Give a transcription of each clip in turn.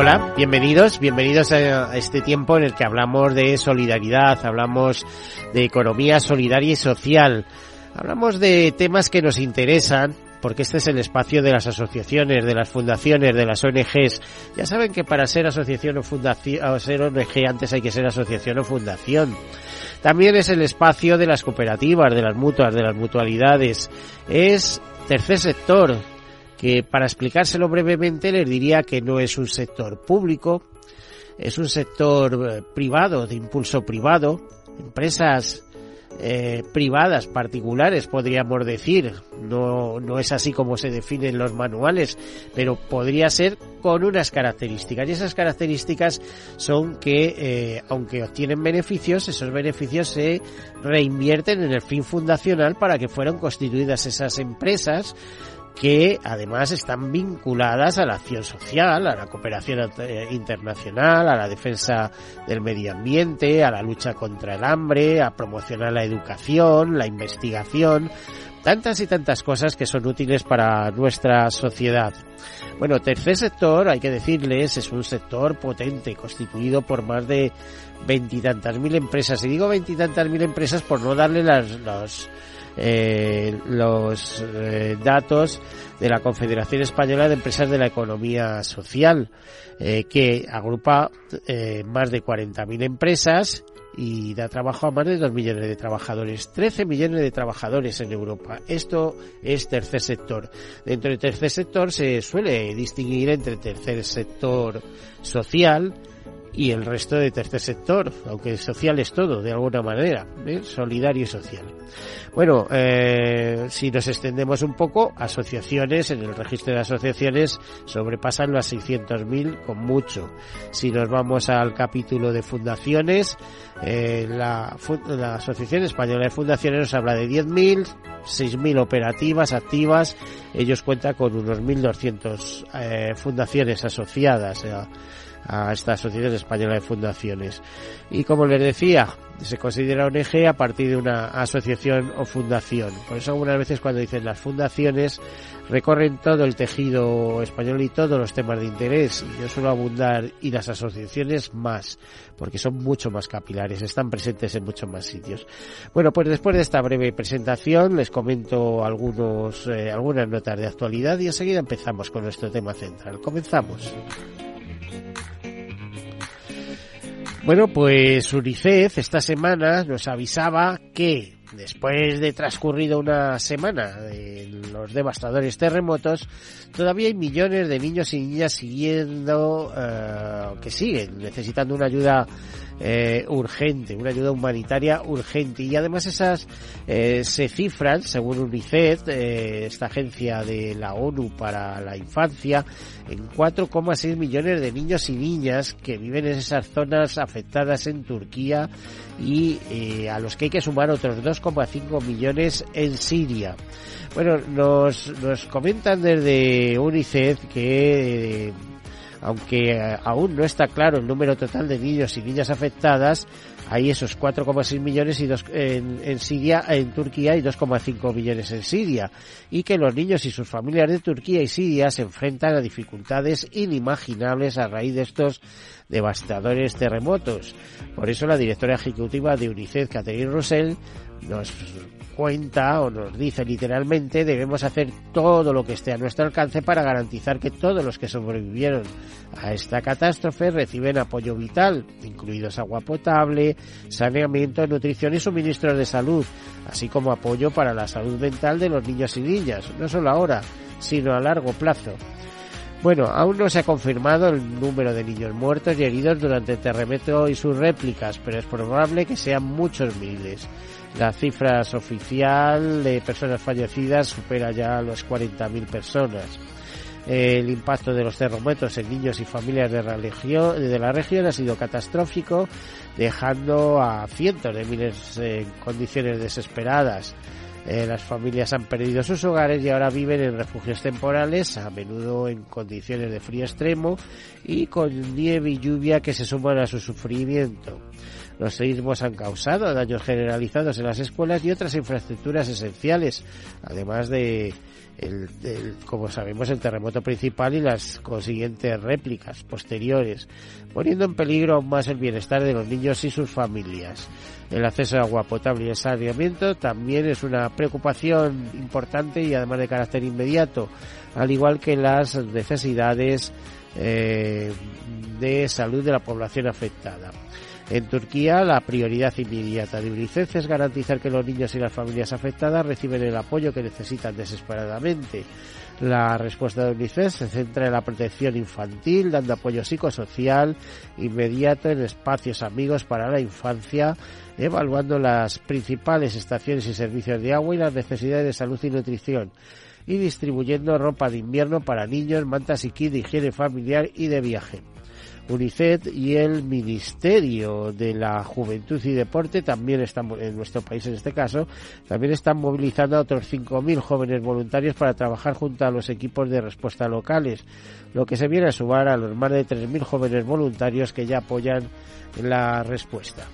Hola, bienvenidos, bienvenidos a este tiempo en el que hablamos de solidaridad, hablamos de economía solidaria y social, hablamos de temas que nos interesan, porque este es el espacio de las asociaciones, de las fundaciones, de las ONGs. Ya saben que para ser asociación o fundación, o ser ONG antes hay que ser asociación o fundación. También es el espacio de las cooperativas, de las mutuas, de las mutualidades. Es tercer sector, que para explicárselo brevemente les diría que no es un sector público, es un sector eh, privado, de impulso privado, empresas eh, privadas, particulares, podríamos decir. No, no es así como se definen los manuales, pero podría ser con unas características. Y esas características son que, eh, aunque obtienen beneficios, esos beneficios se reinvierten en el fin fundacional para que fueran constituidas esas empresas que además están vinculadas a la acción social, a la cooperación eh, internacional, a la defensa del medio ambiente, a la lucha contra el hambre, a promocionar la educación, la investigación, tantas y tantas cosas que son útiles para nuestra sociedad. Bueno, tercer sector, hay que decirles, es un sector potente, constituido por más de veintitantas mil empresas. Y digo veintitantas mil empresas por no darle las, los, eh, los eh, datos de la Confederación Española de Empresas de la Economía Social, eh, que agrupa más de 40.000 empresas y da trabajo a más de 2 millones de trabajadores, 13 millones de trabajadores en Europa. Esto es tercer sector. Dentro del tercer sector se suele distinguir entre tercer sector social, y el resto de tercer sector, aunque social es todo, de alguna manera, ¿eh? solidario y social. Bueno, eh, si nos extendemos un poco, asociaciones, en el registro de asociaciones sobrepasan las 600.000 con mucho. Si nos vamos al capítulo de fundaciones, eh, la, la Asociación Española de Fundaciones nos habla de 10.000, 6.000 operativas activas. Ellos cuentan con unos 1.200 eh, fundaciones asociadas. A esta Asociación Española de Fundaciones. Y como les decía, se considera ONG a partir de una asociación o fundación. Por eso algunas veces cuando dicen las fundaciones recorren todo el tejido español y todos los temas de interés. Y yo suelo abundar y las asociaciones más, porque son mucho más capilares, están presentes en muchos más sitios. Bueno, pues después de esta breve presentación les comento algunos, eh, algunas notas de actualidad y enseguida empezamos con nuestro tema central. Comenzamos. Bueno, pues UNICEF esta semana nos avisaba que después de transcurrido una semana de los devastadores terremotos, todavía hay millones de niños y niñas siguiendo, eh, que siguen necesitando una ayuda eh, urgente, una ayuda humanitaria urgente. Y además esas eh, se cifran, según UNICEF, eh, esta agencia de la ONU para la infancia, en 4,6 millones de niños y niñas que viven en esas zonas afectadas en Turquía y a los que hay que sumar otros 2,5 millones en Siria. Bueno, nos, nos comentan desde UNICEF que aunque eh, aún no está claro el número total de niños y niñas afectadas, hay esos 4,6 millones y dos, en, Siria, en Turquía y 2,5 millones en Siria, y que los niños y sus familias de Turquía y Siria se enfrentan a dificultades inimaginables a raíz de estos devastadores terremotos. Por eso la directora ejecutiva de UNICEF, Catherine Russell, nos cuenta o nos dice literalmente debemos hacer todo lo que esté a nuestro alcance para garantizar que todos los que sobrevivieron a esta catástrofe reciben apoyo vital, incluidos agua potable, saneamiento, nutrición y suministros de salud, así como apoyo para la salud mental de los niños y niñas, no solo ahora, sino a largo plazo. Bueno, aún no se ha confirmado el número de niños muertos y heridos durante el terremoto y sus réplicas, pero es probable que sean muchos miles. La cifra oficial de personas fallecidas supera ya los 40.000 personas. El impacto de los terremotos en niños y familias de la, región, de ha sido catastrófico, dejando a cientos de miles en condiciones desesperadas. Eh, las familias han perdido sus hogares y ahora viven en refugios temporales, a menudo en condiciones de frío extremo y con nieve y lluvia que se suman a su sufrimiento. Los seísmos han causado daños generalizados en las escuelas y otras infraestructuras esenciales, además de el, como sabemos, el terremoto principal y las consiguientes réplicas posteriores, poniendo en peligro aún más el bienestar de los niños y sus familias. El acceso a agua potable y el saneamiento también es una preocupación importante y además de carácter inmediato, al igual que las necesidades eh, de salud de la población afectada. En Turquía, la prioridad inmediata de UNICEF es garantizar que los niños y las familias afectadas reciben el apoyo que necesitan desesperadamente. La respuesta de UNICEF se centra en la protección infantil, dando apoyo psicosocial inmediato en espacios amigos para la infancia, evaluando las principales estaciones y servicios de agua y las necesidades de salud y nutrición y distribuyendo ropa de invierno para niños, mantas y kit de higiene familiar y de viaje. UNICEF y el Ministerio de la Juventud y Deporte también están, en nuestro país en este caso, también están movilizando a otros 5.000 jóvenes voluntarios para trabajar junto a los equipos de respuesta locales, lo que se viene a sumar a los más de 3.000 jóvenes voluntarios que ya apoyan la respuesta.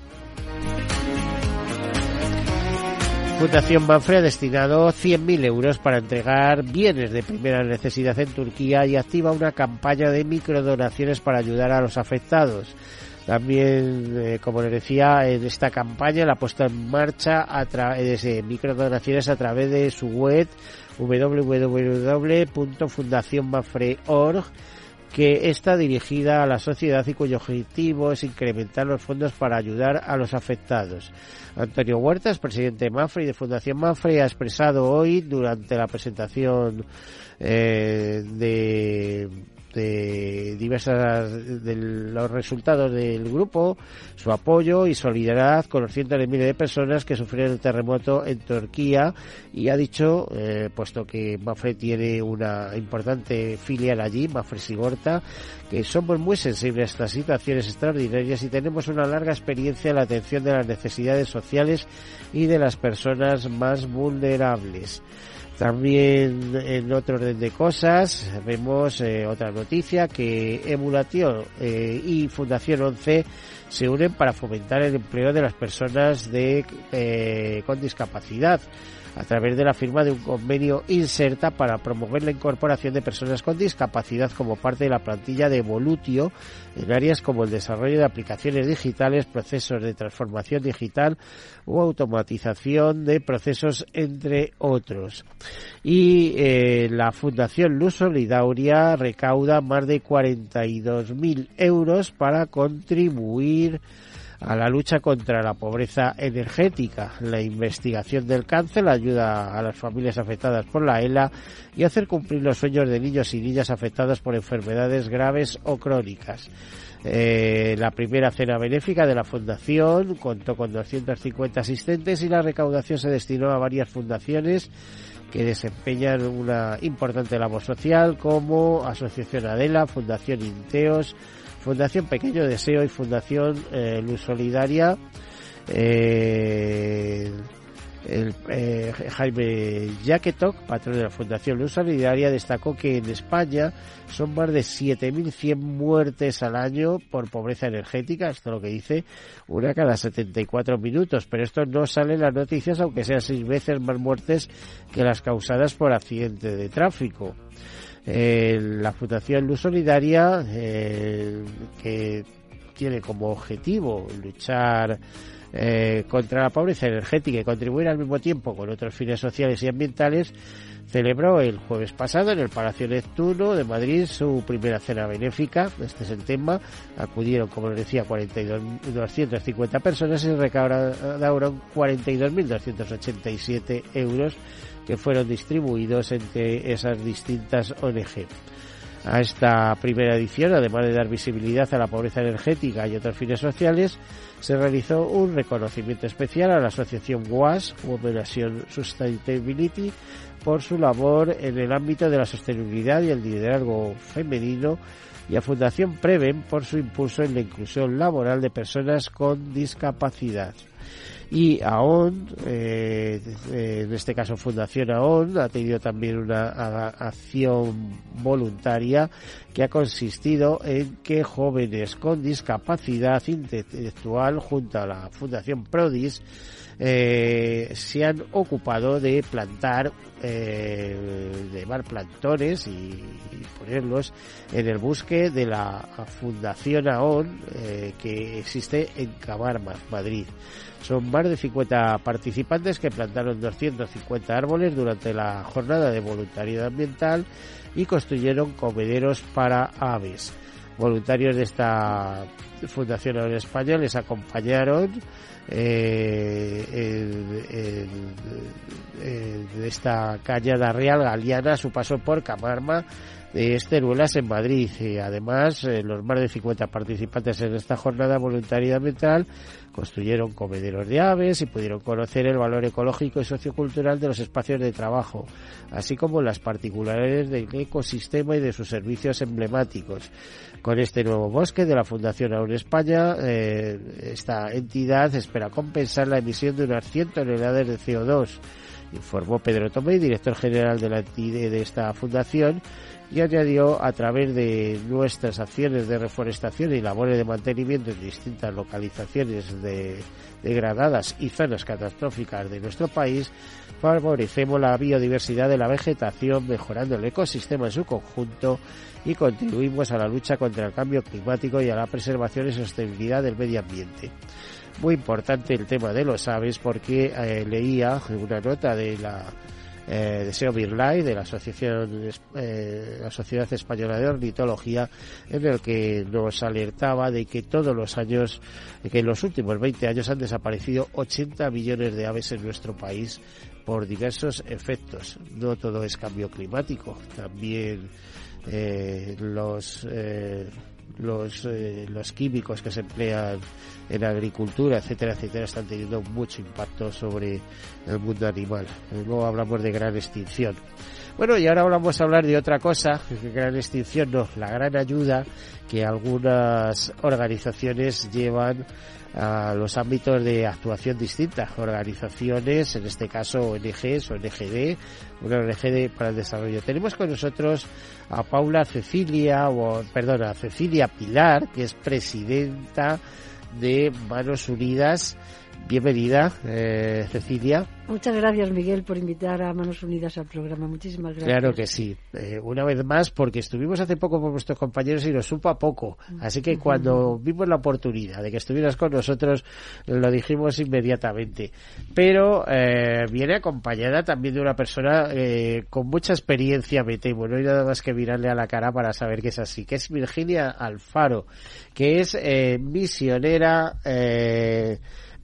Fundación Manfre ha destinado 100.000 euros para entregar bienes de primera necesidad en Turquía y activa una campaña de microdonaciones para ayudar a los afectados. También, eh, como les decía, en esta campaña la ha puesto en marcha a de microdonaciones a través de su web www.fundacionmanfre.org que está dirigida a la sociedad y cuyo objetivo es incrementar los fondos para ayudar a los afectados. Antonio Huertas, presidente de Mafre y de Fundación Mafre, ha expresado hoy durante la presentación eh, de de diversas de los resultados del grupo, su apoyo y solidaridad con los cientos de miles de personas que sufrieron el terremoto en Turquía y ha dicho, eh, puesto que Mafre tiene una importante filial allí, Mafre Sigorta, que somos muy sensibles a estas situaciones extraordinarias y tenemos una larga experiencia en la atención de las necesidades sociales y de las personas más vulnerables. También en otro orden de cosas vemos eh, otra noticia que Emulación eh, y Fundación 11 se unen para fomentar el empleo de las personas de, eh, con discapacidad a través de la firma de un convenio Inserta para promover la incorporación de personas con discapacidad como parte de la plantilla de Evolutio en áreas como el desarrollo de aplicaciones digitales, procesos de transformación digital o automatización de procesos, entre otros. Y eh, la Fundación Luz Solidaria recauda más de 42.000 euros para contribuir a la lucha contra la pobreza energética, la investigación del cáncer, la ayuda a las familias afectadas por la ELA y hacer cumplir los sueños de niños y niñas afectados por enfermedades graves o crónicas. Eh, la primera cena benéfica de la fundación contó con 250 asistentes y la recaudación se destinó a varias fundaciones que desempeñan una importante labor social como Asociación Adela, Fundación Inteos, Fundación Pequeño Deseo y Fundación eh, Luz Solidaria. Eh, eh, Jaime Jaquetoc, patrón de la Fundación Luz Solidaria, destacó que en España son más de 7.100 muertes al año por pobreza energética, esto es lo que dice, una cada 74 minutos, pero esto no sale en las noticias, aunque sean seis veces más muertes que las causadas por accidente de tráfico eh, la Fundación Luz Solidaria, eh, que tiene como objetivo luchar eh, contra la pobreza energética y contribuir al mismo tiempo con otros fines sociales y ambientales, celebró el jueves pasado en el Palacio Neptuno de Madrid su primera cena benéfica. Este es el tema. Acudieron, como les decía, 42.250 personas y recaudaron 42.287 euros que fueron distribuidos entre esas distintas ONG. a esta primera edición, además de dar visibilidad a la pobreza energética y otros fines sociales, se realizó un reconocimiento especial a la asociación WAS, Women Sustainability, por su labor en el ámbito de la sostenibilidad y el liderazgo femenino y a Fundación Preven por su impulso en la inclusión laboral de personas con discapacidad. Y AON, eh, en este caso Fundación AON, ha tenido también una acción voluntaria que ha consistido en que jóvenes con discapacidad intelectual junto a la Fundación Prodis eh, se han ocupado de plantar, eh, de llevar plantones y, ponerlos en el bosque de la Fundación AON eh, que existe en Camarmas, Madrid. Son más de 50 participantes que plantaron 250 árboles durante la jornada de voluntariado ambiental y construyeron comederos para aves. Voluntarios de esta Fundación AON España les acompañaron eh, esta cañada real galiana su paso por Camarma Esteruelas en Madrid. Y además, eh, los más de 50 participantes en esta jornada voluntariedad ambiental construyeron comederos de aves y pudieron conocer el valor ecológico y sociocultural de los espacios de trabajo, así como las particularidades del ecosistema y de sus servicios emblemáticos. Con este nuevo bosque de la Fundación Aún España, eh, esta entidad espera compensar la emisión de unas 100 toneladas de CO2, informó Pedro Tomé, director general de, la, de esta fundación, y añadió a través de nuestras acciones de reforestación y labores de mantenimiento en distintas localizaciones degradadas y zonas catastróficas de nuestro país, favorecemos la biodiversidad de la vegetación, mejorando el ecosistema en su conjunto y contribuimos a la lucha contra el cambio climático y a la preservación y sostenibilidad del medio ambiente. Muy importante el tema de los aves porque eh, leía una nota de la eh, Deseo Birlay de la Asociación eh, la Sociedad Española de Ornitología en el que nos alertaba de que todos los años que en los últimos 20 años han desaparecido 80 millones de aves en nuestro país por diversos efectos. No todo es cambio climático también eh, los eh, los, eh, los químicos que se emplean en agricultura, etcétera, etcétera, están teniendo mucho impacto sobre el mundo animal. Luego hablamos de gran extinción. Bueno, y ahora vamos a hablar de otra cosa, gran extinción no, la gran ayuda que algunas organizaciones llevan a los ámbitos de actuación distintas, organizaciones, en este caso ONGs, ONGD, una ONG para el desarrollo. Tenemos con nosotros a Paula Cecilia, o perdón, a Cecilia Pilar, que es presidenta de Manos Unidas. Bienvenida, eh, Cecilia. Muchas gracias, Miguel, por invitar a Manos Unidas al programa. Muchísimas gracias. Claro que sí. Eh, una vez más, porque estuvimos hace poco con nuestros compañeros y nos supo a poco. Así que cuando vimos la oportunidad de que estuvieras con nosotros, lo dijimos inmediatamente. Pero eh, viene acompañada también de una persona eh, con mucha experiencia, me temo. No hay nada más que mirarle a la cara para saber que es así. Que es Virginia Alfaro, que es misionera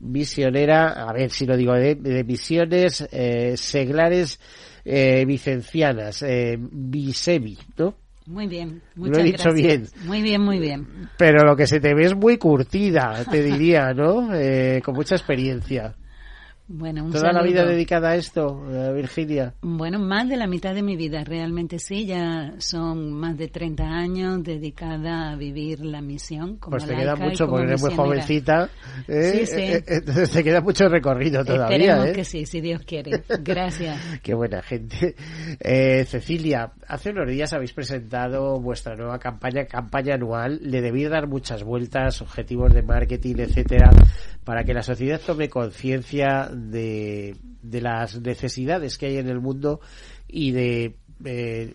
misionera, a ver si lo digo, de, misiones eh, seglares eh, vicencianas, eh, Bisemi, ¿no? Muy bien, muchas Lo he dicho bien. Muy bien, muy bien. Pero lo que se te ve es muy curtida, te diría, ¿no? Eh, con mucha experiencia. Bueno, ¿Toda la vida dedicada a esto, eh, Virginia? Bueno, más de la mitad de mi vida, realmente sí, ya son más de 30 años dedicada a vivir la misión. Como pues te queda mucho, porque eres muy jovencita, ¿eh? sí, sí. entonces eh, te queda mucho recorrido todavía. Esperemos ¿eh? que sí, si Dios quiere. Gracias. Qué buena gente. Cecilia, hace unos días habéis presentado vuestra nueva campaña, campaña anual. Le debéis dar muchas vueltas, objetivos de marketing, etcétera, para que la sociedad tome conciencia de, de las necesidades que hay en el mundo y de eh,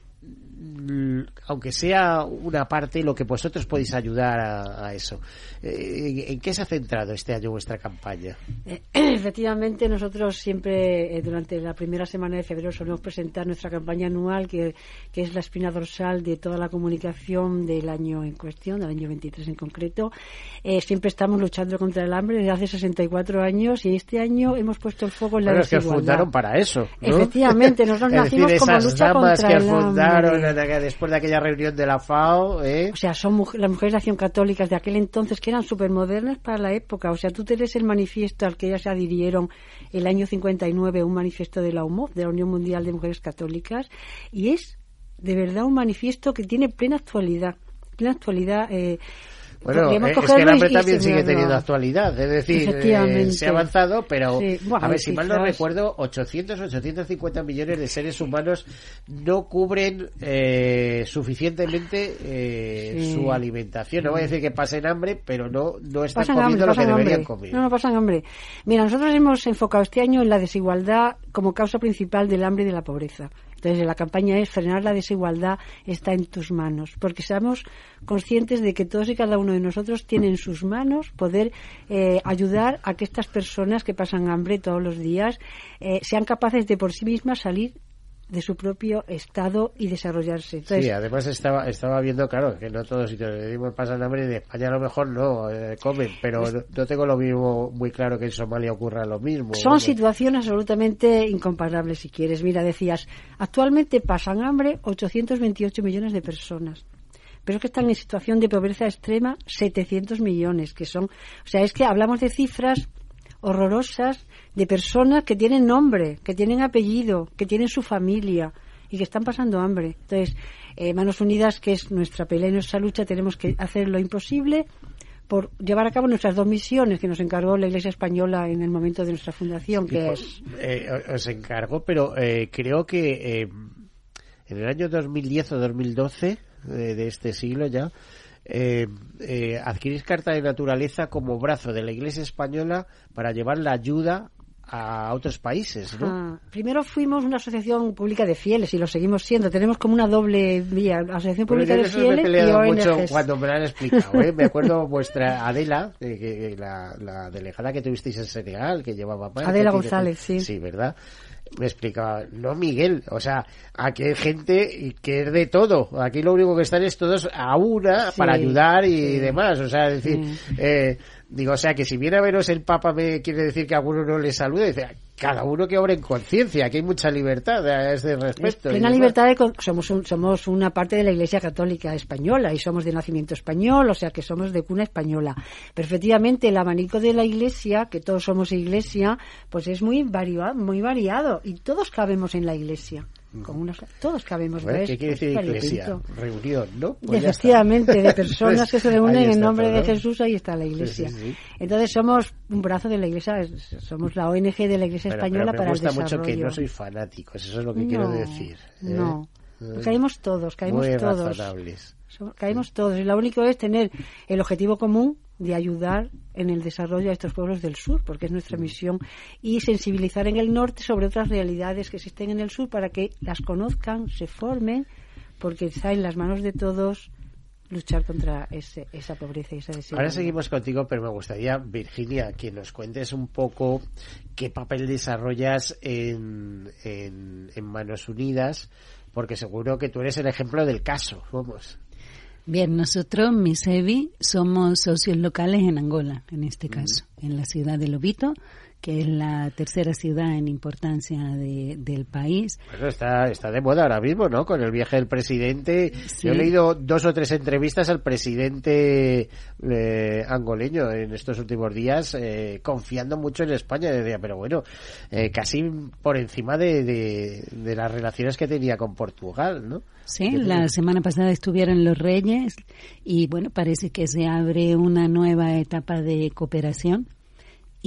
aunque sea una parte, lo que vosotros podéis ayudar a, eso. Eh, ¿En qué se ha centrado este año vuestra campaña? Eh, efectivamente, nosotros siempre, eh, durante la primera semana de febrero, solemos presentar nuestra campaña anual, que, que, es la espina dorsal de toda la comunicación del año en cuestión, del año 23 en concreto. siempre estamos luchando contra el hambre desde hace 64 años y este año hemos puesto el foco en la bueno, desigualdad. que os fundaron para eso. Efectivamente, nosotros nacimos como lucha contra que el fundaron después de aquella reunión de la FAO. ¿eh? O sea, son las mujeres de acción católicas de aquel entonces que eran súper modernas para la época. O sea, tú tenés el manifiesto al que ellas se adhirieron el año 59, un manifiesto de la UMOF, de la Unión Mundial de Mujeres Católicas, y es de verdad un manifiesto que tiene plena actualidad. Plena actualidad. Eh, bueno, eh, es que el hambre también sigue teniendo actualidad, es decir, eh, se ha avanzado, pero a ver, si mal no recuerdo, 800, 850 millones de seres humanos no cubren eh, suficientemente su alimentación. No voy a decir que pasen hambre, pero no, no están comiendo lo que deberían comer. No, no pasan hambre. Mira, nosotros hemos enfocado este año en la desigualdad como causa principal del hambre y de la pobreza. Entonces, la campaña es frenar la desigualdad está en tus manos, porque seamos conscientes de que todos y cada uno de nosotros tiene en sus manos poder eh, ayudar a que estas personas que pasan hambre todos los días eh, sean capaces de por sí mismas salir de su propio estado y desarrollarse. sí, además estaba estaba viendo, claro, que no todos si te pasan hambre, en España a lo mejor no eh, comen, pero no, tengo lo mismo muy claro que en Somalia ocurra lo mismo. Son situaciones absolutamente incomparables, si quieres. Mira, decías, actualmente pasan hambre 828 millones de personas pero es que están en situación de pobreza extrema 700 millones, que son, o sea, es que hablamos de cifras horrorosas de personas que tienen nombre, que tienen apellido, que tienen su familia y que están pasando hambre. Entonces, eh, Manos Unidas, que es nuestra pelea y nuestra lucha, tenemos que hacer lo imposible por llevar a cabo nuestras dos misiones que nos encargó la Iglesia Española en el momento de nuestra fundación, que pues, es... Eh, os encargó, pero eh, creo que en el año 2010 o 2012 de este siglo ya, adquirís carta de naturaleza como brazo de la Iglesia española para llevar la ayuda a otros países, ¿no? Ah, primero fuimos una asociación pública de fieles y lo seguimos siendo. Tenemos como una doble vía, asociación pública de fieles me he mucho cuando me lo han explicado. ¿eh? Me acuerdo vuestra Adela, que, la, la, delegada que tuvisteis en Senegal, que llevaba. Adela González, sí. Sí, ¿verdad? Me explicaba, no Miguel, o sea, aquí hay gente que es de todo, aquí lo único que están es todos a una para ayudar y demás, o sea, decir, eh, digo, o sea, que si viene a veros el Papa me quiere decir que a alguno no le salude, dice, cada uno que obre en conciencia, que hay mucha libertad a ese respecto. Plena libertad, de, somos, somos una parte de la Iglesia Católica Española y somos de nacimiento español, o sea que somos de cuna española. Pero efectivamente el abanico de la Iglesia, que todos somos Iglesia, pues es muy variado, muy variado y todos cabemos en la Iglesia con unos, todos cabemos ¿Qué quiere decir iglesia? Reunión, ¿no? Pues efectivamente, de personas que se reúnen en nombre de Jesús, ahí está la iglesia. Entonces somos un brazo de la iglesia, somos la ONG de la iglesia española para el desarrollo. mucho que no soy fanáticos, eso es lo que quiero decir. ¿eh? No, caemos todos, caemos todos. Caemos todos. Y lo único es tener el objetivo común de ayudar en el desarrollo de estos pueblos del sur, porque es nuestra misión, y sensibilizar en el norte sobre otras realidades que existen en el sur para que las conozcan, se formen, porque está en las manos de todos luchar contra ese, esa pobreza y esa desigualdad. Ahora seguimos contigo, pero me gustaría, Virginia, que nos cuentes un poco qué papel desarrollas en, en, en Manos Unidas, porque seguro que tú eres el ejemplo del caso, vamos. Bien, nosotros, Misevi, somos socios locales en Angola, en este caso, en la ciudad de Lobito, que es la tercera ciudad en importancia del país. Bueno, está, está de moda ahora mismo, ¿no? Con el viaje del presidente. Yo he leído dos o tres entrevistas al presidente eh, angoleño en estos últimos días, eh, confiando mucho en España. Decía, pero bueno, eh, casi por encima de, de las relaciones que tenía con Portugal, ¿no? Sí, la semana pasada estuvieron los Reyes y bueno, parece que se abre una nueva etapa de cooperación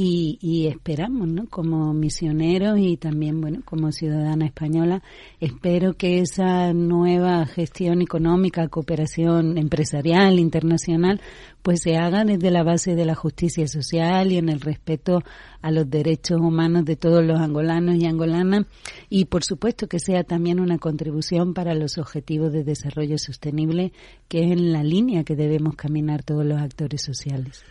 y, esperamos, ¿no? Como misioneros y también, bueno, como ciudadana española, espero que esa nueva gestión económica, cooperación empresarial, internacional, pues se haga desde la base de la justicia social y en el respeto a los derechos humanos de todos los angolanos y angolanas y por supuesto que sea también una contribución para los objetivos de desarrollo sostenible que es en la línea que debemos caminar todos los actores sociales.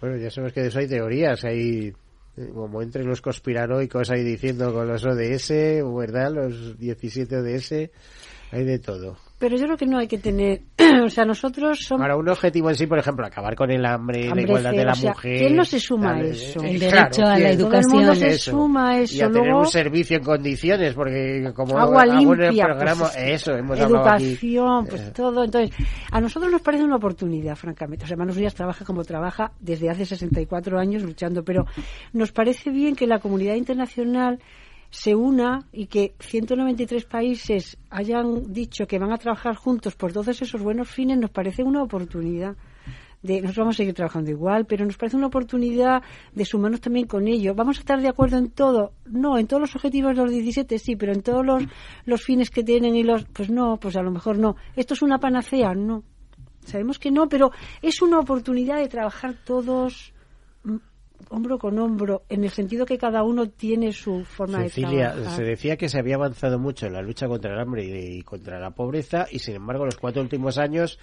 Bueno, ya sabes que de eso hay teorías, hay eh, como entre los conspiranoicos ahí diciendo con los ODS, ¿verdad? Los 17 ODS, hay de todo. Pero yo creo que no hay que tener o sea, nosotros somos... Para un objetivo en sí, por ejemplo, acabar con el hambre, la igualdad de la mujer... ¿Quién no se suma a eso? El derecho a la educación. Todo el mundo se suma a eso. Y a tener un servicio en condiciones, porque como agua limpia, el programa, pues, eso, hemos educación, pues Eh. todo. Entonces, a nosotros nos parece una oportunidad, francamente. O sea, Manos Díaz trabaja como trabaja desde hace 64 años luchando, pero nos parece bien que la comunidad internacional se una y que 193 países hayan dicho que van a trabajar juntos por todos esos buenos fines nos parece una oportunidad. De, nosotros vamos a seguir trabajando igual, pero nos parece una oportunidad de sumarnos también con ello. ¿Vamos a estar de acuerdo en todo? No, en todos los objetivos de los 17 sí, pero en todos los, los fines que tienen y los... Pues no, pues a lo mejor no. ¿Esto es una panacea? No. Sabemos que no, pero es una oportunidad de trabajar todos hombro con hombro, en el sentido que cada uno tiene su forma Cecilia, de trabajar. se decía que se había avanzado mucho en la lucha contra el hambre y, y contra la pobreza y sin embargo los cuatro últimos años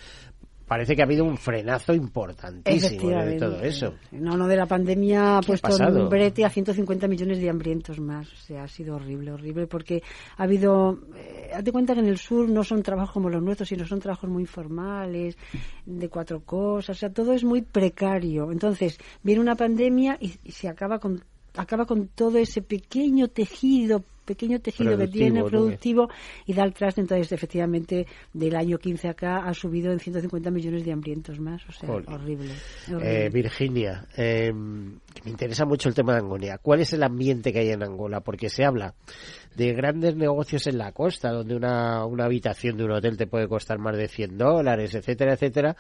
parece que ha habido un frenazo importantísimo de todo eso. No, no, de la pandemia ha ¿Qué ha puesto pasado? un brete a 150 millones de hambrientos más. O sea, ha sido horrible, horrible, porque ha habido. Eh, hazte cuenta que en el sur no son trabajos como los nuestros, sino son trabajos muy informales, de cuatro cosas. O sea, todo es muy precario. Entonces, viene una pandemia y, y se acaba con acaba con todo ese pequeño tejido pequeño tejido que tiene productivo y da el traste entonces efectivamente del año 15 acá ha subido en 150 millones de hambrientos más o sea horrible, horrible. Eh, Virginia, eh, me interesa mucho el tema de Angola. ¿Cuál es el ambiente que hay en Angola? Porque se habla de grandes negocios en la costa, donde una, una habitación de un hotel te puede costar más de 100 dólares, etcétera, etcétera.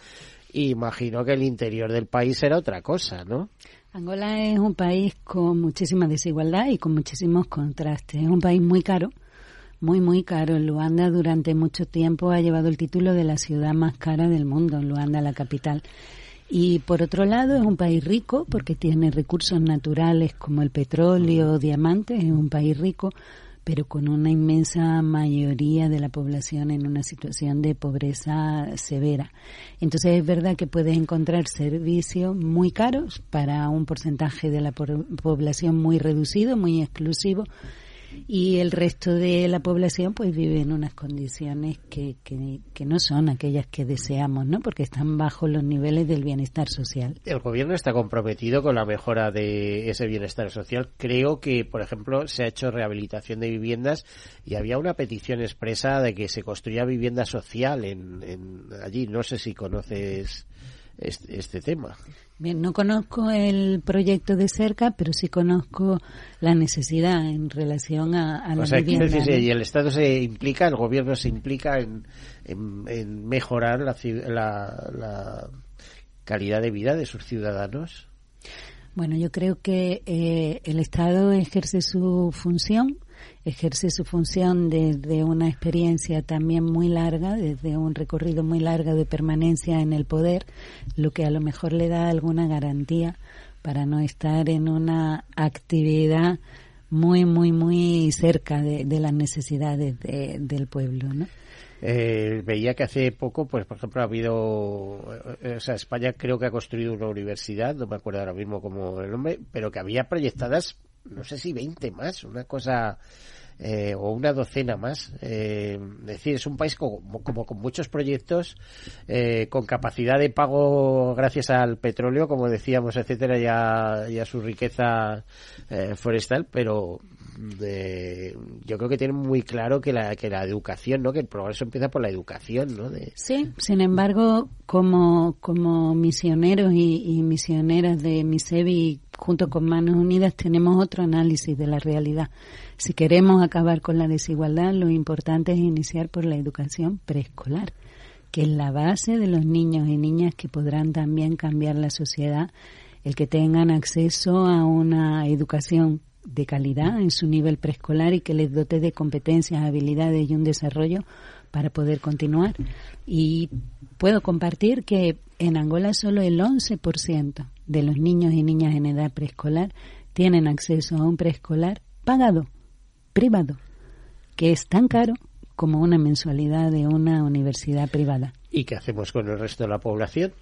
Y imagino que el interior del país era otra cosa, ¿no? Angola es un país con muchísima desigualdad y con muchísimos contrastes. Es un país muy caro, muy, muy caro. Luanda durante mucho tiempo ha llevado el título de la ciudad más cara del mundo, Luanda, la capital. Y por otro lado es un país rico porque tiene recursos naturales como el petróleo, diamantes, es un país rico, pero con una inmensa mayoría de la población en una situación de pobreza severa. Entonces es verdad que puedes encontrar servicios muy caros para un porcentaje de la población muy reducido, muy exclusivo, y el resto de la población pues vive en unas condiciones que, que, que no son aquellas que deseamos, ¿no? Porque están bajo los niveles del bienestar social. El gobierno está comprometido con la mejora de ese bienestar social. Creo que, por ejemplo, se ha hecho rehabilitación de viviendas y había una petición expresa de que se construya vivienda social en, en allí. No sé si conoces este, este tema. Bien, no conozco el proyecto de cerca, pero sí conozco la necesidad en relación a, a la O sea, vivienda. decir, ¿no? y el Estado se implica, el gobierno se implica en, en, en mejorar la, la, la calidad de vida de sus ciudadanos. Bueno, yo creo que eh, el Estado ejerce su función, ejerce su función desde una experiencia también muy larga, desde un recorrido muy largo de permanencia en el poder, lo que a lo mejor le da alguna garantía para no estar en una actividad muy, muy, muy cerca de, las necesidades de- del pueblo, ¿no? Eh, veía que hace poco, pues por ejemplo, ha habido, eh, o sea, España creo que ha construido una universidad, no me acuerdo ahora mismo como el nombre, pero que había proyectadas, no sé si 20 más, una cosa, eh, o una docena más. Eh, es decir, es un país como, como con muchos proyectos, eh, con capacidad de pago gracias al petróleo, como decíamos, etcétera, y a, su riqueza eh, forestal, pero yo creo que tienen muy claro que la, que la educación, ¿no? Que el progreso empieza por la educación, ¿no? De, Sí, sin embargo, como, como misioneros y, y misioneras de MISEBI, junto con Manos Unidas, tenemos otro análisis de la realidad. Si queremos acabar con la desigualdad, lo importante es iniciar por la educación preescolar, que es la base de los niños y niñas que podrán también cambiar la sociedad, el que tengan acceso a una educación de calidad en su nivel preescolar y que les dote de competencias, habilidades y un desarrollo para poder continuar. Y puedo compartir que en Angola solo el 11% de los niños y niñas en edad preescolar tienen acceso a un preescolar pagado, privado, que es tan caro como una mensualidad de una universidad privada. ¿Y qué hacemos con el resto de la población?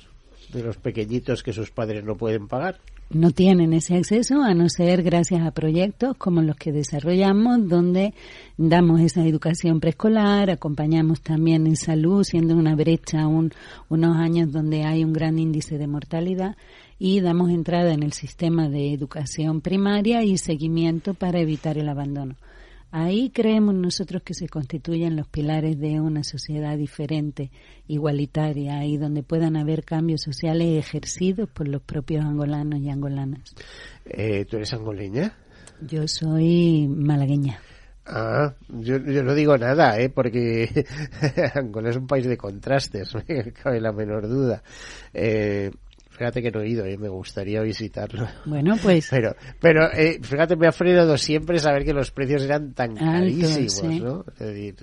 De los pequeñitos que sus padres no pueden pagar. no tienen ese acceso a no ser gracias a proyectos como los que desarrollamos donde damos esa educación preescolar, acompañamos también en salud, siendo una brecha unos años donde hay un gran índice de mortalidad y damos entrada en el sistema de educación primaria y seguimiento para evitar el abandono. Ahí creemos nosotros que se constituyen los pilares de una sociedad diferente, igualitaria, y donde puedan haber cambios sociales ejercidos por los propios angolanos y angolanas. Eh, ¿Tú eres angoleña? Yo soy malagueña. Ah, yo, no digo nada, ¿eh? porque Angola es un país de contrastes, cabe la menor duda. Eh, Fíjate que no he ido, ¿eh? me gustaría visitarlo. Bueno, pues. Pero, pero eh, fíjate, me ha frenado siempre saber que los precios eran tan carísimos, ¿no? Es decir,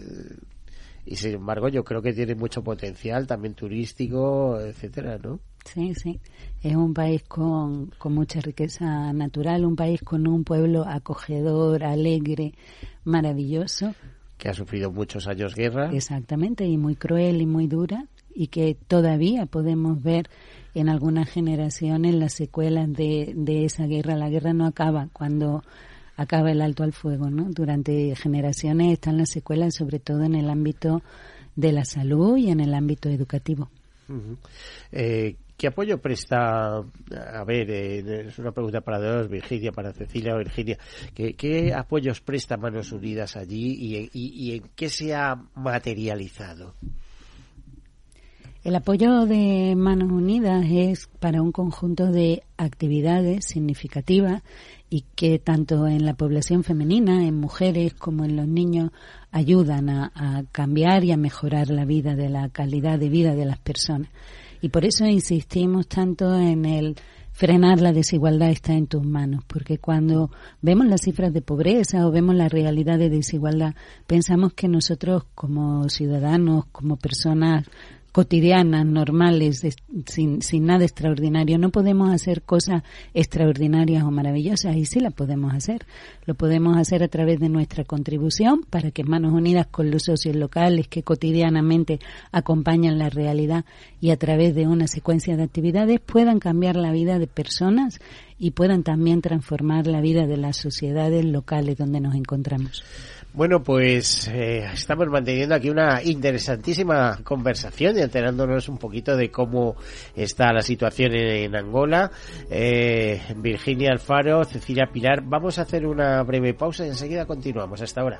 y sin embargo, yo creo que tiene mucho potencial también turístico, etcétera, ¿no? Sí, sí. Es un país con, con mucha riqueza natural, un país con un pueblo acogedor, alegre, maravilloso. Que ha sufrido muchos años guerra. Exactamente, y muy cruel y muy dura, y que todavía podemos ver en algunas generaciones las secuelas de, de esa guerra. La guerra no acaba cuando acaba el alto al fuego, ¿no? Durante generaciones están las secuelas, sobre todo en el ámbito de la salud y en el ámbito educativo. Eh, ¿Qué apoyo presta? A ver, eh, es una pregunta para dos, Virginia, para Cecilia o Virginia. ¿Qué, apoyos presta Manos Unidas allí y, y en qué se ha materializado? El apoyo de Manos Unidas es para un conjunto de actividades significativas y que tanto en la población femenina, en mujeres como en los niños, ayudan a, cambiar y a mejorar la vida, de la calidad de vida de las personas. Y por eso insistimos tanto en el frenar la desigualdad está en tus manos, porque cuando vemos las cifras de pobreza o vemos la realidad de desigualdad, pensamos que nosotros como ciudadanos, como personas cotidianas, normales, sin, sin nada extraordinario. No podemos hacer cosas extraordinarias o maravillosas y sí las podemos hacer. Lo podemos hacer a través de nuestra contribución para que Manos Unidas con los socios locales que cotidianamente acompañan la realidad y a través de una secuencia de actividades puedan cambiar la vida de personas y puedan también transformar la vida de las sociedades locales donde nos encontramos. Bueno, pues eh, estamos manteniendo aquí una interesantísima conversación y enterándonos un poquito de cómo está la situación en, Angola. Eh, Virginia Alfaro, Cecilia Pilar, vamos a hacer una breve pausa y enseguida continuamos. Hasta ahora.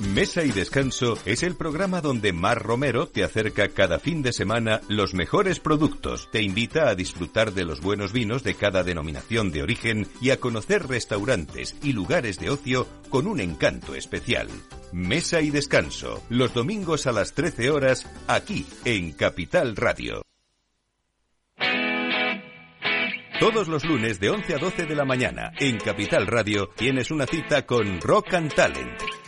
Mesa y Descanso es el programa donde Mar Romero te acerca cada fin de semana los mejores productos, te invita a disfrutar de los buenos vinos de cada denominación de origen y a conocer restaurantes y lugares de ocio con un encanto especial. Mesa y Descanso, los domingos a las 13 horas, aquí en Capital Radio. Todos los lunes de 11 a 12 de la mañana en Capital Radio tienes una cita con Rock and Talent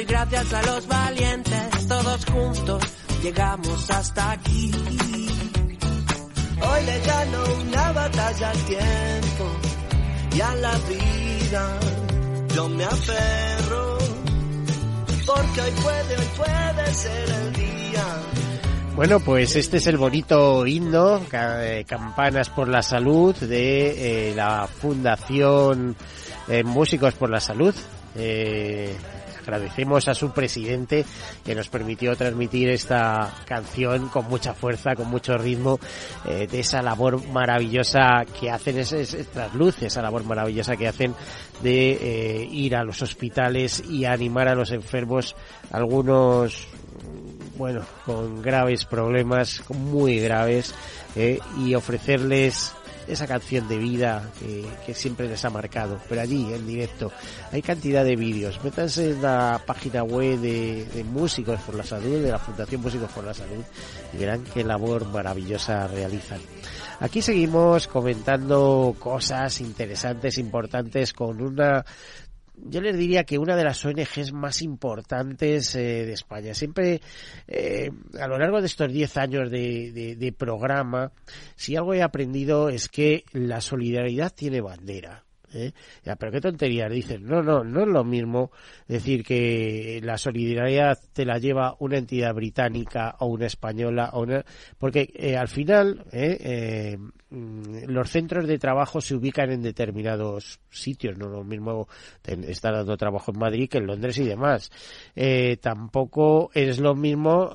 doy gracias a los valientes, todos juntos llegamos hasta aquí. Hoy le gano una batalla al tiempo y a la vida. Yo me aferro, porque hoy puede, hoy puede ser el día. Bueno, pues este es el bonito himno, eh, Campanas por la Salud, de eh, la Fundación eh, Músicos por la Salud. Agradecemos a su presidente que nos permitió transmitir esta canción con mucha fuerza, con mucho ritmo, eh, de esa labor maravillosa que hacen, es, es, es trasluce esa labor maravillosa que hacen de eh, ir a los hospitales y animar a los enfermos, algunos bueno, con graves problemas, muy graves, eh, y ofrecerles esa canción de vida que, siempre les ha marcado, pero allí en directo hay cantidad de vídeos. Métanse en la página web de, de Músicos por la Salud, de la Fundación Músicos por la Salud, y verán qué labor maravillosa realizan. Aquí seguimos comentando cosas interesantes, importantes, con una yo les diría que una de las ONGs más importantes eh, de España. Siempre, eh, a lo largo de estos 10 años de, programa, si algo he aprendido es que la solidaridad tiene bandera. ¿Eh? Ya, pero qué tonterías dicen. No, no, no es lo mismo decir que la solidaridad te la lleva una entidad británica o una española o una, porque eh, al final eh, eh, mm, los centros de trabajo se ubican en determinados sitios, no lo mismo estar dando trabajo en Madrid que en Londres y demás. Eh, tampoco es lo mismo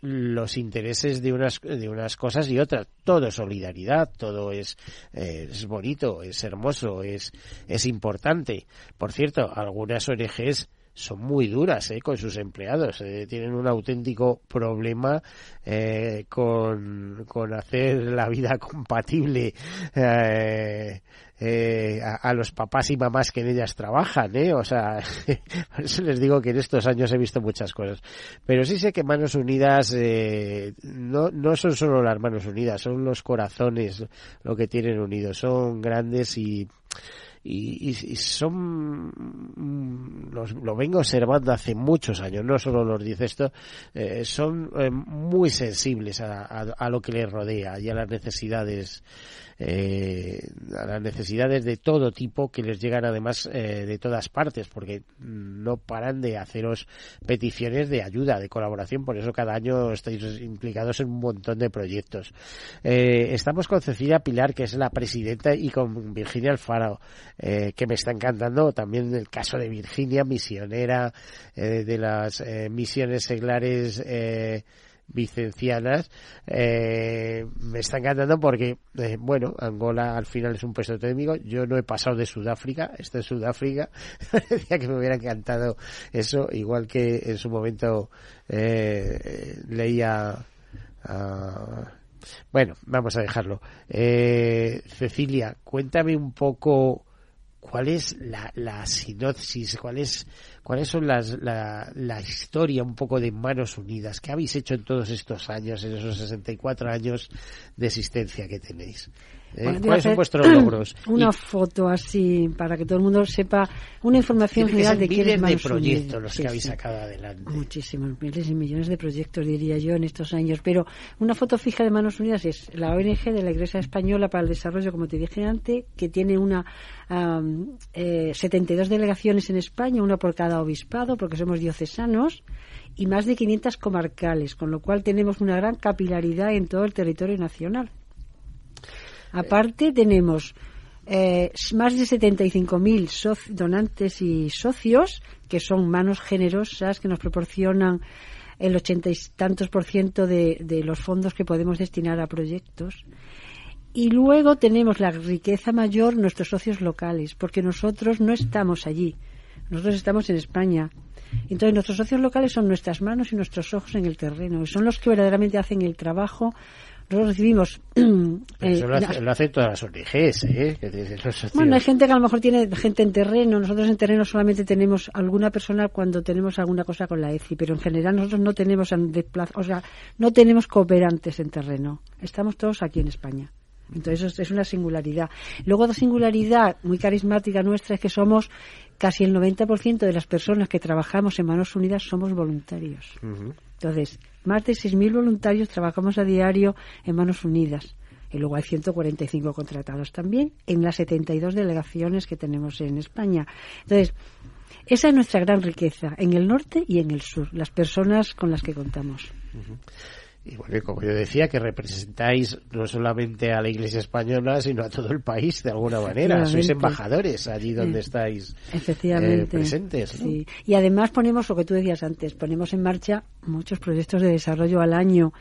los intereses de unas de unas cosas y otras. Todo es solidaridad, todo es es bonito, es hermoso, es es importante. Por cierto, algunas ONGs son muy duras eh, con sus empleados. eh, tienen un auténtico problema eh, con, con hacer la vida compatible eh, a, a los papás y mamás que en ellas trabajan. ¿eh? O sea, por eso les digo que en estos años he visto muchas cosas. Pero sí sé que Manos Unidas eh, no, no son solo las manos unidas, son los corazones lo que tienen unidos. Son grandes y y, y- y son mm, los, lo vengo observando hace muchos años no solo los dice esto eh, son eh, muy sensibles a, a- a lo que les rodea y a las necesidades eh, a las necesidades de todo tipo que les llegan además eh, de todas partes porque no paran de haceros peticiones de ayuda de colaboración. Por eso cada año estáis implicados en un montón de proyectos. Eh, estamos con Cecilia Pilar que es la presidenta y con Virginia Alfaro eh, que me está encantando. También el caso de Virginia misionera eh, de las eh, misiones seglares eh, vicencianas eh, me está encantando porque eh, bueno Angola al final es un puesto técnico yo no he pasado de Sudáfrica esto es Sudáfrica decía que me hubiera encantado eso igual que en su momento eh, leía a- bueno, vamos a dejarlo. Eh, Cecilia, cuéntame un poco cuál es la, la sinopsis, cuál es, cuáles son las, la, la historia un poco de Manos Unidas. ¿Qué habéis hecho en todos estos años, en esos 64 años de existencia que tenéis? Eh, ¿Cuáles son vuestros logros? Una Y foto así para que todo el mundo sepa una información general de quién es miles de proyectos los Sí, que habéis sí. sacado adelante. Muchísimos, miles y millones de proyectos, diría yo, en estos años. Pero una foto fija de Manos Unidas es la ONG de la Iglesia Española para el Desarrollo, como te dije antes, que tiene una am, eh, 72 delegaciones en España, una por cada obispado, porque somos diocesanos, y más de 500 comarcales, con lo cual tenemos una gran capilaridad en todo el territorio nacional. Aparte, tenemos eh, más de 75.000 donantes y socios, que son manos generosas que nos proporcionan el ochenta y tantos por ciento de, de los fondos que podemos destinar a proyectos. Y luego tenemos la riqueza mayor, nuestros socios locales, porque nosotros no estamos allí, nosotros estamos en España. Entonces nuestros socios locales son nuestras manos y nuestros ojos en el terreno, y son los que verdaderamente hacen el trabajo nosotros recibimos. eso lo, hacen todas las ONGs, ¿eh? Bueno, hay gente que a lo mejor tiene gente en terreno. Nosotros en terreno solamente tenemos alguna persona cuando tenemos alguna cosa con la ECI, pero en general nosotros no tenemos o sea, no tenemos cooperantes en terreno. Estamos todos aquí en España. Entonces es una singularidad. Luego otra singularidad muy carismática nuestra es que somos casi el 90% de las personas que trabajamos en Manos Unidas somos voluntarios. Entonces, más de 6.000 voluntarios trabajamos a diario en Manos Unidas. Y luego hay 145 contratados también en las 72 delegaciones que tenemos en España. Entonces, esa es nuestra gran riqueza, en el norte y en el sur, las personas con las que contamos. Y bueno, como yo decía, que representáis no solamente a la Iglesia española, sino a todo el país de alguna manera. Sois embajadores allí donde estáis Efectivamente. Eh, presentes. Sí. Y además ponemos lo que tú decías antes, ponemos en marcha muchos proyectos de desarrollo al año.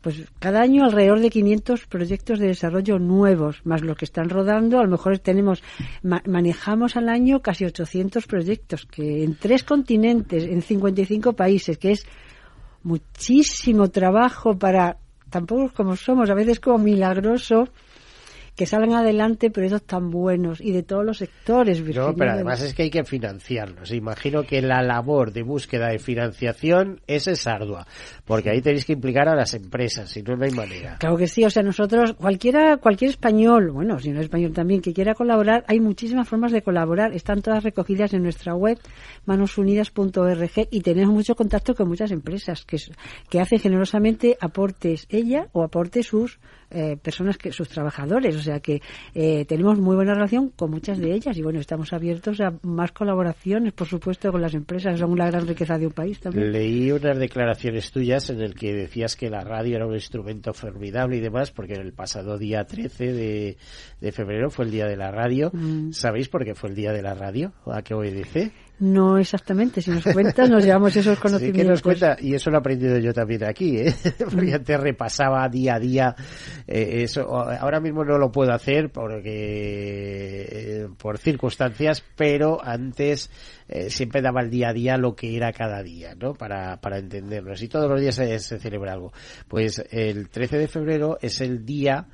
Pues cada año alrededor de 500 proyectos de desarrollo nuevos, más los que están rodando. A lo mejor tenemos, manejamos al año casi 800 proyectos que en tres continentes, en 55 países, que es muchísimo trabajo para, tampoco como somos, a veces como milagroso, que salgan adelante proyectos tan buenos y de todos los sectores. No, pero además es que hay que financiarlos. Imagino que la labor de búsqueda de financiación es, es ardua, porque ahí tenéis que implicar a las empresas, si no, no hay manera. Claro que sí, o sea, nosotros, cualquiera, cualquier español, bueno, si no es español también, que quiera colaborar, hay muchísimas formas de colaborar, están todas recogidas en nuestra web, manosunidas.org, y tenemos mucho contacto con muchas empresas que, que hacen generosamente aportes ella o aporte sus eh, personas que sus trabajadores, o sea que eh, tenemos muy buena relación con muchas de ellas y bueno, estamos abiertos a más colaboraciones, por supuesto, con las empresas, son la gran riqueza de un país también. Leí unas declaraciones tuyas en el que decías que la radio era un instrumento formidable y demás, porque el pasado día 13 de, de febrero fue el día de la radio. Mm. ¿Sabéis por qué fue el día de la radio? ¿A qué obedece? No exactamente, si nos cuentas nos llevamos esos conocimientos. Sí, nos cuenta, y eso lo he aprendido yo también aquí, ¿eh? porque antes repasaba día a día eh, eso. Ahora mismo no lo puedo hacer porque eh, por circunstancias, pero antes eh, siempre daba el día a día lo que era cada día, ¿no? Para, para entendernos. Y todos los días se, se celebra algo. Pues el 13 de febrero es el día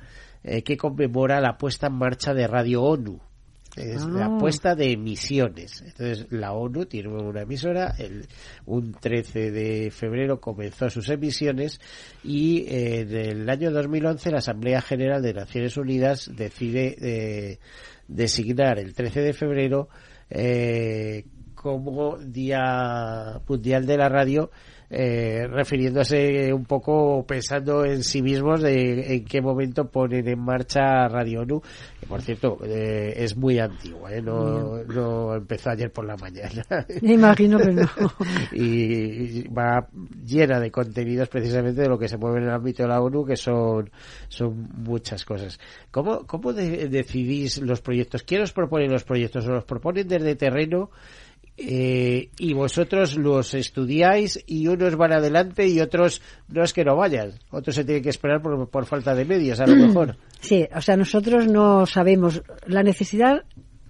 que conmemora la puesta en marcha de Radio ONU es la ah. puesta de emisiones. Entonces, la ONU tiene una emisora, el, un 13 de febrero comenzó sus emisiones y en el año 2011 la Asamblea General de Naciones Unidas decide eh, designar el 13 de febrero eh, como Día Mundial de la Radio eh, refiriéndose un poco pensando en sí mismos de en qué momento ponen en marcha Radio ONU, que por cierto eh, es muy antigua, ¿eh? no, no empezó ayer por la mañana. Me imagino que no. y, va llena de contenidos precisamente de lo que se mueve en el ámbito de la ONU, que son, son muchas cosas. ¿Cómo, cómo decidís los proyectos? ¿Quién os propone los proyectos? ¿Os los proponen desde terreno? Eh, y vosotros los estudiáis y unos van adelante y otros no es que no vayan, otros se tienen que esperar por, por falta de medios a lo mejor. Sí, o sea, nosotros no sabemos, la necesidad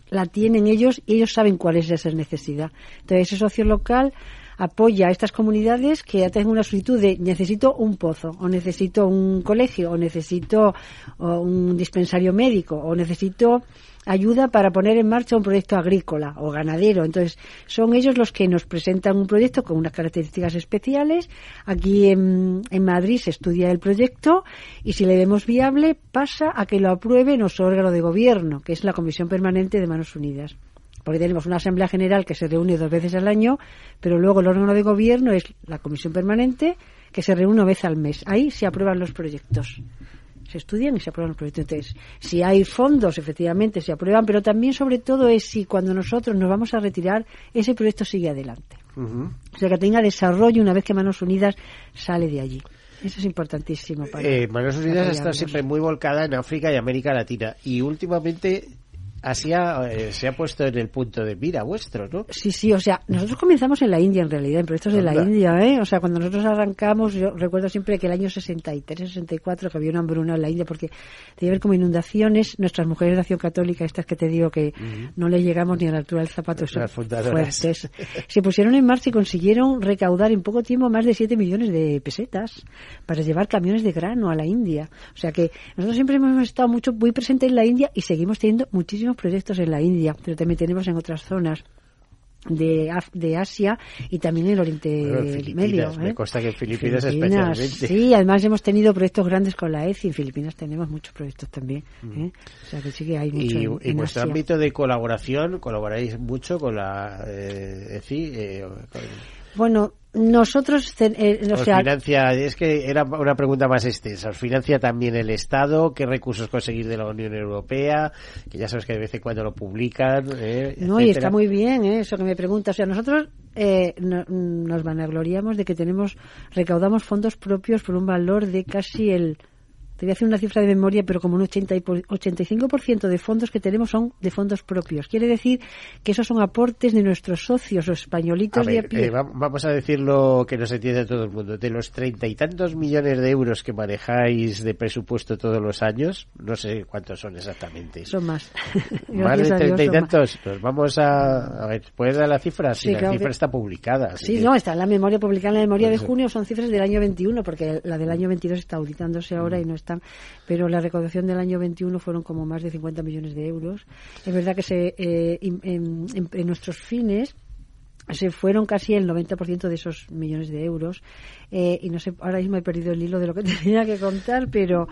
la tienen ellos y ellos saben cuál es esa necesidad. Entonces, ese socio local apoya a estas comunidades que ya tengan una solicitud de necesito un pozo, o necesito un colegio, o necesito un dispensario médico, o necesito ayuda para poner en marcha un proyecto agrícola o ganadero. Entonces, son ellos los que nos presentan un proyecto con unas características especiales. Aquí en, Madrid se estudia el proyecto y si le vemos viable, pasa a que lo apruebe nuestro órgano de gobierno, que es la Comisión Permanente de Manos Unidas. Porque tenemos una Asamblea General que se reúne dos veces al año, pero luego el órgano de gobierno es la Comisión Permanente que se reúne una vez al mes. Ahí se aprueban los proyectos. Se estudian y se aprueban los proyectos. Entonces, si hay fondos, efectivamente se aprueban, pero también, sobre todo, es si cuando nosotros nos vamos a retirar, ese proyecto sigue adelante. O sea, que tenga desarrollo una vez que Manos Unidas sale de allí. Eso es importantísimo. Para Eh, Manos Unidas apoyarnos. siempre muy volcada en África y América Latina y últimamente Asia eh, se ha puesto en el punto de mira vuestro, ¿no? Sí, sí, o sea, nosotros comenzamos en la India en realidad, en proyectos de la. India, ¿eh? O sea, cuando nosotros arrancamos, yo recuerdo siempre que el año 63, 64, que había una hambruna en la India, porque tenía que ver como inundaciones, nuestras mujeres de acción católica, estas que te digo que no le llegamos ni a la altura del zapato, son Las fuertes, se pusieron en marcha y consiguieron recaudar en poco tiempo más de 7 millones de pesetas para llevar camiones de grano a la India. O sea que nosotros siempre hemos estado mucho, muy presentes en la India y seguimos teniendo muchísimos proyectos en la India, pero también tenemos en otras zonas de, de Asia y también en el Oriente Bueno, Medio. Filipinas, me ¿eh? consta que Filipinas Filipinas, especialmente. Sí, además hemos tenido proyectos grandes con la ECI. En Filipinas tenemos muchos proyectos también. ¿eh? O sea que sí que hay mucho Y, en, y en vuestro Asia. ámbito de colaboración, colaboráis mucho con la eh, EFI, eh, con- Bueno, nosotros, eh, o os sea, financia, es que era una pregunta más extensa, ¿os financia también el Estado? ¿Qué recursos conseguir de la Unión Europea? Que ya sabes que de vez en cuando lo publican, eh, No, y está muy bien ¿eh? eso que me pregunta. O sea, nosotros eh, no- nos vanagloriamos de que tenemos, recaudamos fondos propios por un valor de casi el, te voy a hacer una cifra de memoria, pero como un 80 y por- 85% de fondos que tenemos son de fondos propios. Quiere decir que esos son aportes de nuestros socios o A españolitos de a ver, pie. eh, va- vamos a decirlo que nos entiende todo el mundo. De los treinta y tantos millones de euros que manejáis de presupuesto todos los años, no sé cuántos son exactamente. Son más. Más de a treinta y tantos. Nos vamos a... A ver, ¿puedes dar la cifra? Sí, Sí, la claro cifra que- está publicada. Sí, que- no, está en la memoria publicada en la memoria de junio, son cifras del año 21, porque la del año 22 está auditándose ahora y no Pero la recaudación del año 21 fueron como más de 50 millones de euros. Es verdad que se, eh, en, en- en nuestros fines se fueron casi el 90% de esos millones de euros. Eh, y no sé, ahora mismo he perdido el hilo de lo que tenía que contar, pero.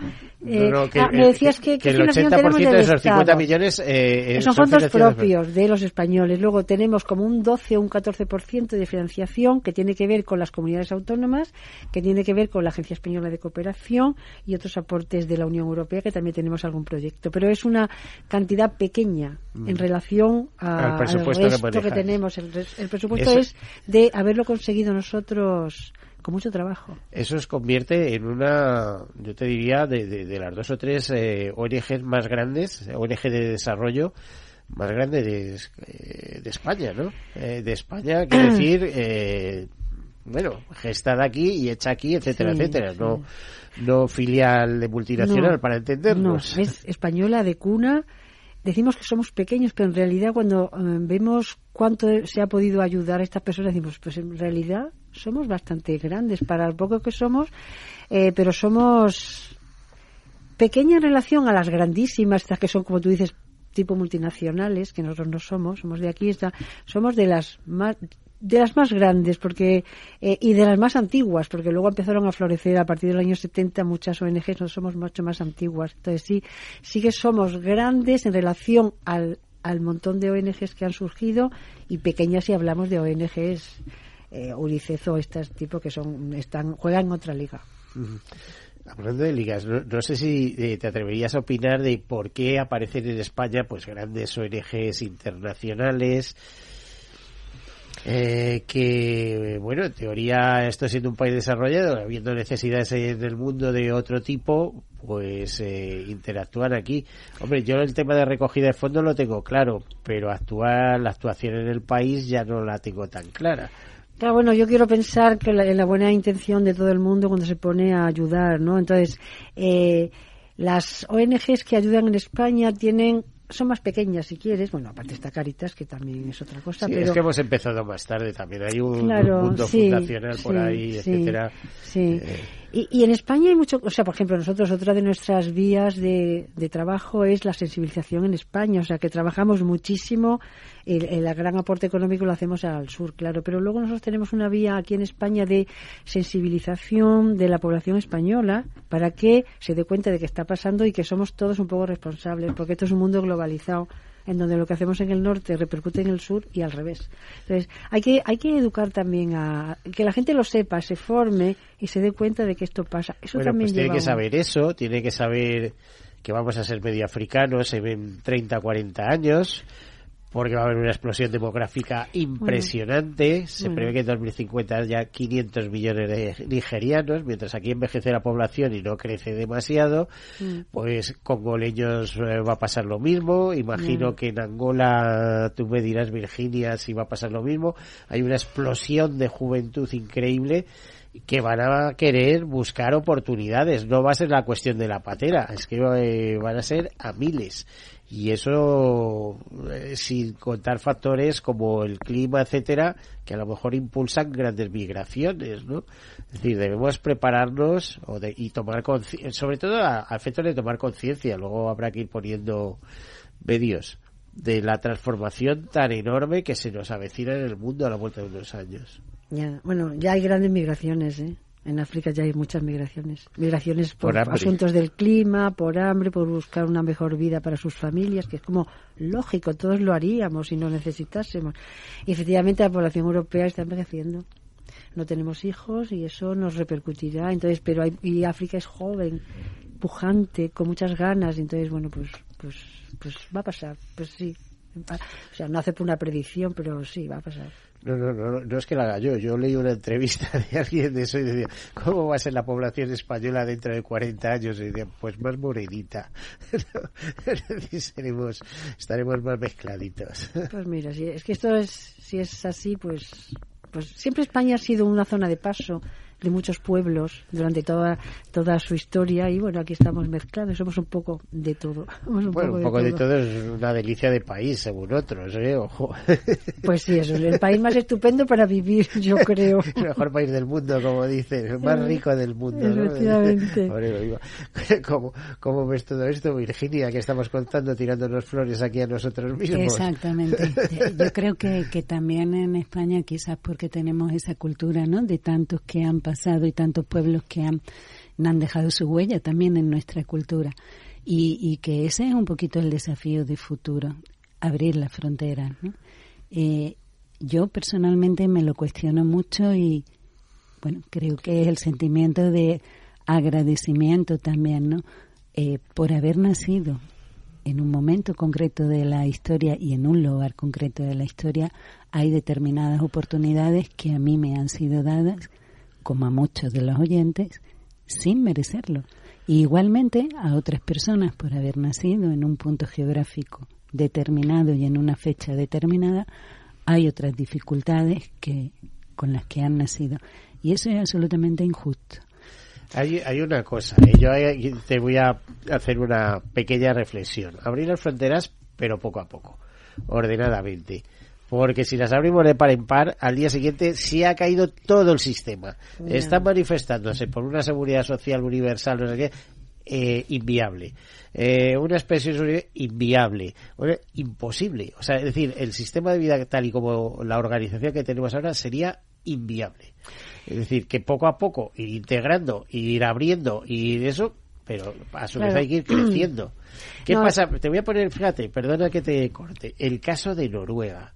eh, No, no, que, ah, me decías que, que ¿qué el financiación 80% tenemos de esos 50 Estado? millones eh, eh, son fondos propios de los españoles. Luego tenemos como un 12 o un 14% de financiación que tiene que ver con las comunidades autónomas, que tiene que ver con la Agencia Española de Cooperación y otros aportes de la Unión Europea que también tenemos algún proyecto. Pero es una cantidad pequeña en relación a- Mm. Al presupuesto al que resto que, tenemos. El presupuesto Eso- es de haberlo conseguido nosotros con mucho trabajo. Eso os convierte en una, yo te diría, de, de- de las dos o tres eh, ONGs más grandes, ONG de desarrollo más grande de, eh, de España, ¿no? Eh, de España, quiero decir, eh, bueno, gestada aquí y hecha aquí, etcétera, Sí, etcétera. sí. No, no filial de multinacional, No, para entendernos. No, es española de cuna. Decimos que somos pequeños, pero en realidad cuando eh, vemos cuánto se ha podido ayudar a estas personas, decimos, pues en realidad somos bastante grandes para lo poco que somos, eh, pero somos pequeña en relación a las grandísimas, estas que son, como tú dices, tipo multinacionales, que nosotros no somos, somos de aquí, está, somos de las más de las más grandes porque eh, y de las más antiguas porque luego empezaron a florecer a partir del año 70 muchas ONGs nosotros somos mucho más antiguas. Entonces sí sí que somos grandes en relación al, al montón de ONGs que han surgido y pequeñas si hablamos de ONGs eh, UNICEF o tipo que son están juegan en otra liga. Hablando de ligas, no, no sé si eh, te atreverías a opinar de por qué aparecen en España pues grandes ONGs internacionales eh, que, bueno, en teoría esto siendo un país desarrollado, habiendo necesidades en el mundo de otro tipo, pues eh, interactúan aquí. Hombre, yo el tema de recogida de fondos lo tengo claro, pero actuar, la actuación en el país ya no la tengo tan clara. Claro, bueno, yo quiero pensar que la, la buena intención de todo el mundo cuando se pone a ayudar, ¿no? Entonces, eh, las ONGs que ayudan en España tienen son más pequeñas si quieres, bueno, aparte está Caritas que también es otra cosa, Sí, pero es que hemos empezado más tarde también. Hay un Claro, sí, fundacional por sí, ahí, etcétera. Sí. Eh, Y, y en España hay mucho, o sea, por ejemplo, nosotros, otra de nuestras vías de, trabajo es la sensibilización en España, o sea, que trabajamos muchísimo, el, el gran aporte económico lo hacemos al sur, claro, pero luego nosotros tenemos una vía aquí en España de sensibilización de la población española para que se dé cuenta de que está pasando y que somos todos un poco responsables, porque esto es un mundo globalizado en donde lo que hacemos en el norte repercute en el sur y al revés. Entonces, hay que, hay que educar también a que la gente lo sepa, se forme y se dé cuenta de que esto pasa. Eso bueno, también pues tiene que un- saber eso, tiene que saber que vamos a ser medio africanos en 30, 40 años, porque va a haber una explosión demográfica impresionante. Se Bueno. prevé que en 2050 haya 500 millones de nigerianos, mientras aquí envejece la población y no crece demasiado. Mm. Pues con goleños eh, va a pasar lo mismo. Imagino Mm. que en Angola, tú me dirás, Virginia, si va a pasar lo mismo. Hay una explosión de juventud increíble que van a querer buscar oportunidades. No va a ser la cuestión de la patera, es que eh, van a ser a miles. Y eso eh, sin contar factores como el clima, etcétera, que a lo mejor impulsan grandes migraciones, ¿no? Es decir, debemos prepararnos o de- y tomar sobre todo a, a efectos de tomar conciencia. Luego habrá que ir poniendo medios de la transformación tan enorme que se nos avecina en el mundo a la vuelta de unos años. Ya, bueno, ya hay grandes migraciones, ¿eh? En África ya hay muchas migraciones. Migraciones por, Por asuntos del clima, por hambre, por buscar una mejor vida para sus familias, que es como lógico, todos lo haríamos si no necesitásemos. Y efectivamente la población europea está envejeciendo. No tenemos hijos y eso nos repercutirá. Entonces, pero hay, y África es joven, pujante, con muchas ganas. Entonces, bueno, pues, pues, pues va a pasar. Pues sí. O sea, no hace una predicción, pero sí, va a pasar. No, no, no, no es que la haga yo. Yo leí una entrevista de alguien de eso y decía, ¿cómo va a ser la población española dentro de 40 años? Y decía, pues más morenita. Es decir, seremos, estaremos más mezcladitos. Pues mira, si es que esto es, si es así, pues, pues siempre España ha sido una zona de paso de muchos pueblos durante toda toda su historia y bueno, aquí estamos mezclados, somos un poco de todo. Somos un Bueno, poco un poco de todo es una delicia de país, según otros, ¿eh? Ojo. Pues sí, eso es el país más estupendo para vivir, yo creo. El mejor país del mundo, como dicen, el más rico del mundo. ¿no? Efectivamente. Digo. ¿Cómo, ¿Cómo ves todo esto, Virginia, que estamos contando, tirándonos flores aquí a nosotros mismos? Exactamente. Yo creo que, que también en España, quizás porque tenemos esa cultura, ¿no? De tantos que han pasado y tantos pueblos que han, han dejado su huella también en nuestra cultura. Y, que ese es un poquito el desafío de futuro, abrir las fronteras. Eh, yo personalmente me lo cuestiono mucho y, bueno, creo que es el sentimiento de agradecimiento también, ¿no? Eh, por haber nacido en un momento concreto de la historia y en un lugar concreto de la historia, hay determinadas oportunidades que a mí me han sido dadas, como a muchos de los oyentes, sin merecerlo. Y igualmente a otras personas por haber nacido en un punto geográfico determinado y en una fecha determinada, hay otras dificultades que con las que han nacido. Y eso es absolutamente injusto. Hay, hay una cosa, ¿eh? yo ahí te voy a hacer una pequeña reflexión. Abrir las fronteras, pero poco a poco, ordenadamente. Porque si las abrimos de par en par, al día siguiente sí ha caído todo el sistema. Están manifestándose por una seguridad social universal, no sé qué, eh, inviable. Eh, una especie de inviable. Bueno, imposible. O sea, es decir, el sistema de vida tal y como la organización que tenemos ahora sería inviable. Es decir, que poco a poco ir integrando, ir abriendo y eso, pero a su vez hay que ir creciendo. ¿Qué No, pasa? Te voy a poner, fíjate, perdona que te corte, el caso de Noruega.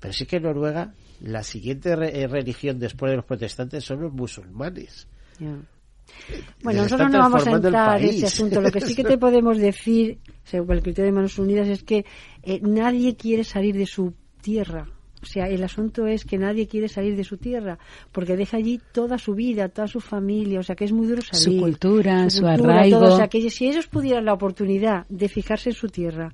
Pero sí que en Noruega, la siguiente re- eh, religión después de los protestantes son los musulmanes. Bueno, Les nosotros no vamos a entrar en ese asunto. Lo que sí que te podemos decir, según el criterio de Manos Unidas, es que eh, nadie quiere salir de su tierra. O sea, el asunto es que nadie quiere salir de su tierra, porque deja allí toda su vida, toda su familia, o sea, que es muy duro salir. Su cultura, su, cultura, arraigo. todo. O sea, que si ellos pudieran la oportunidad de fijarse en su tierra,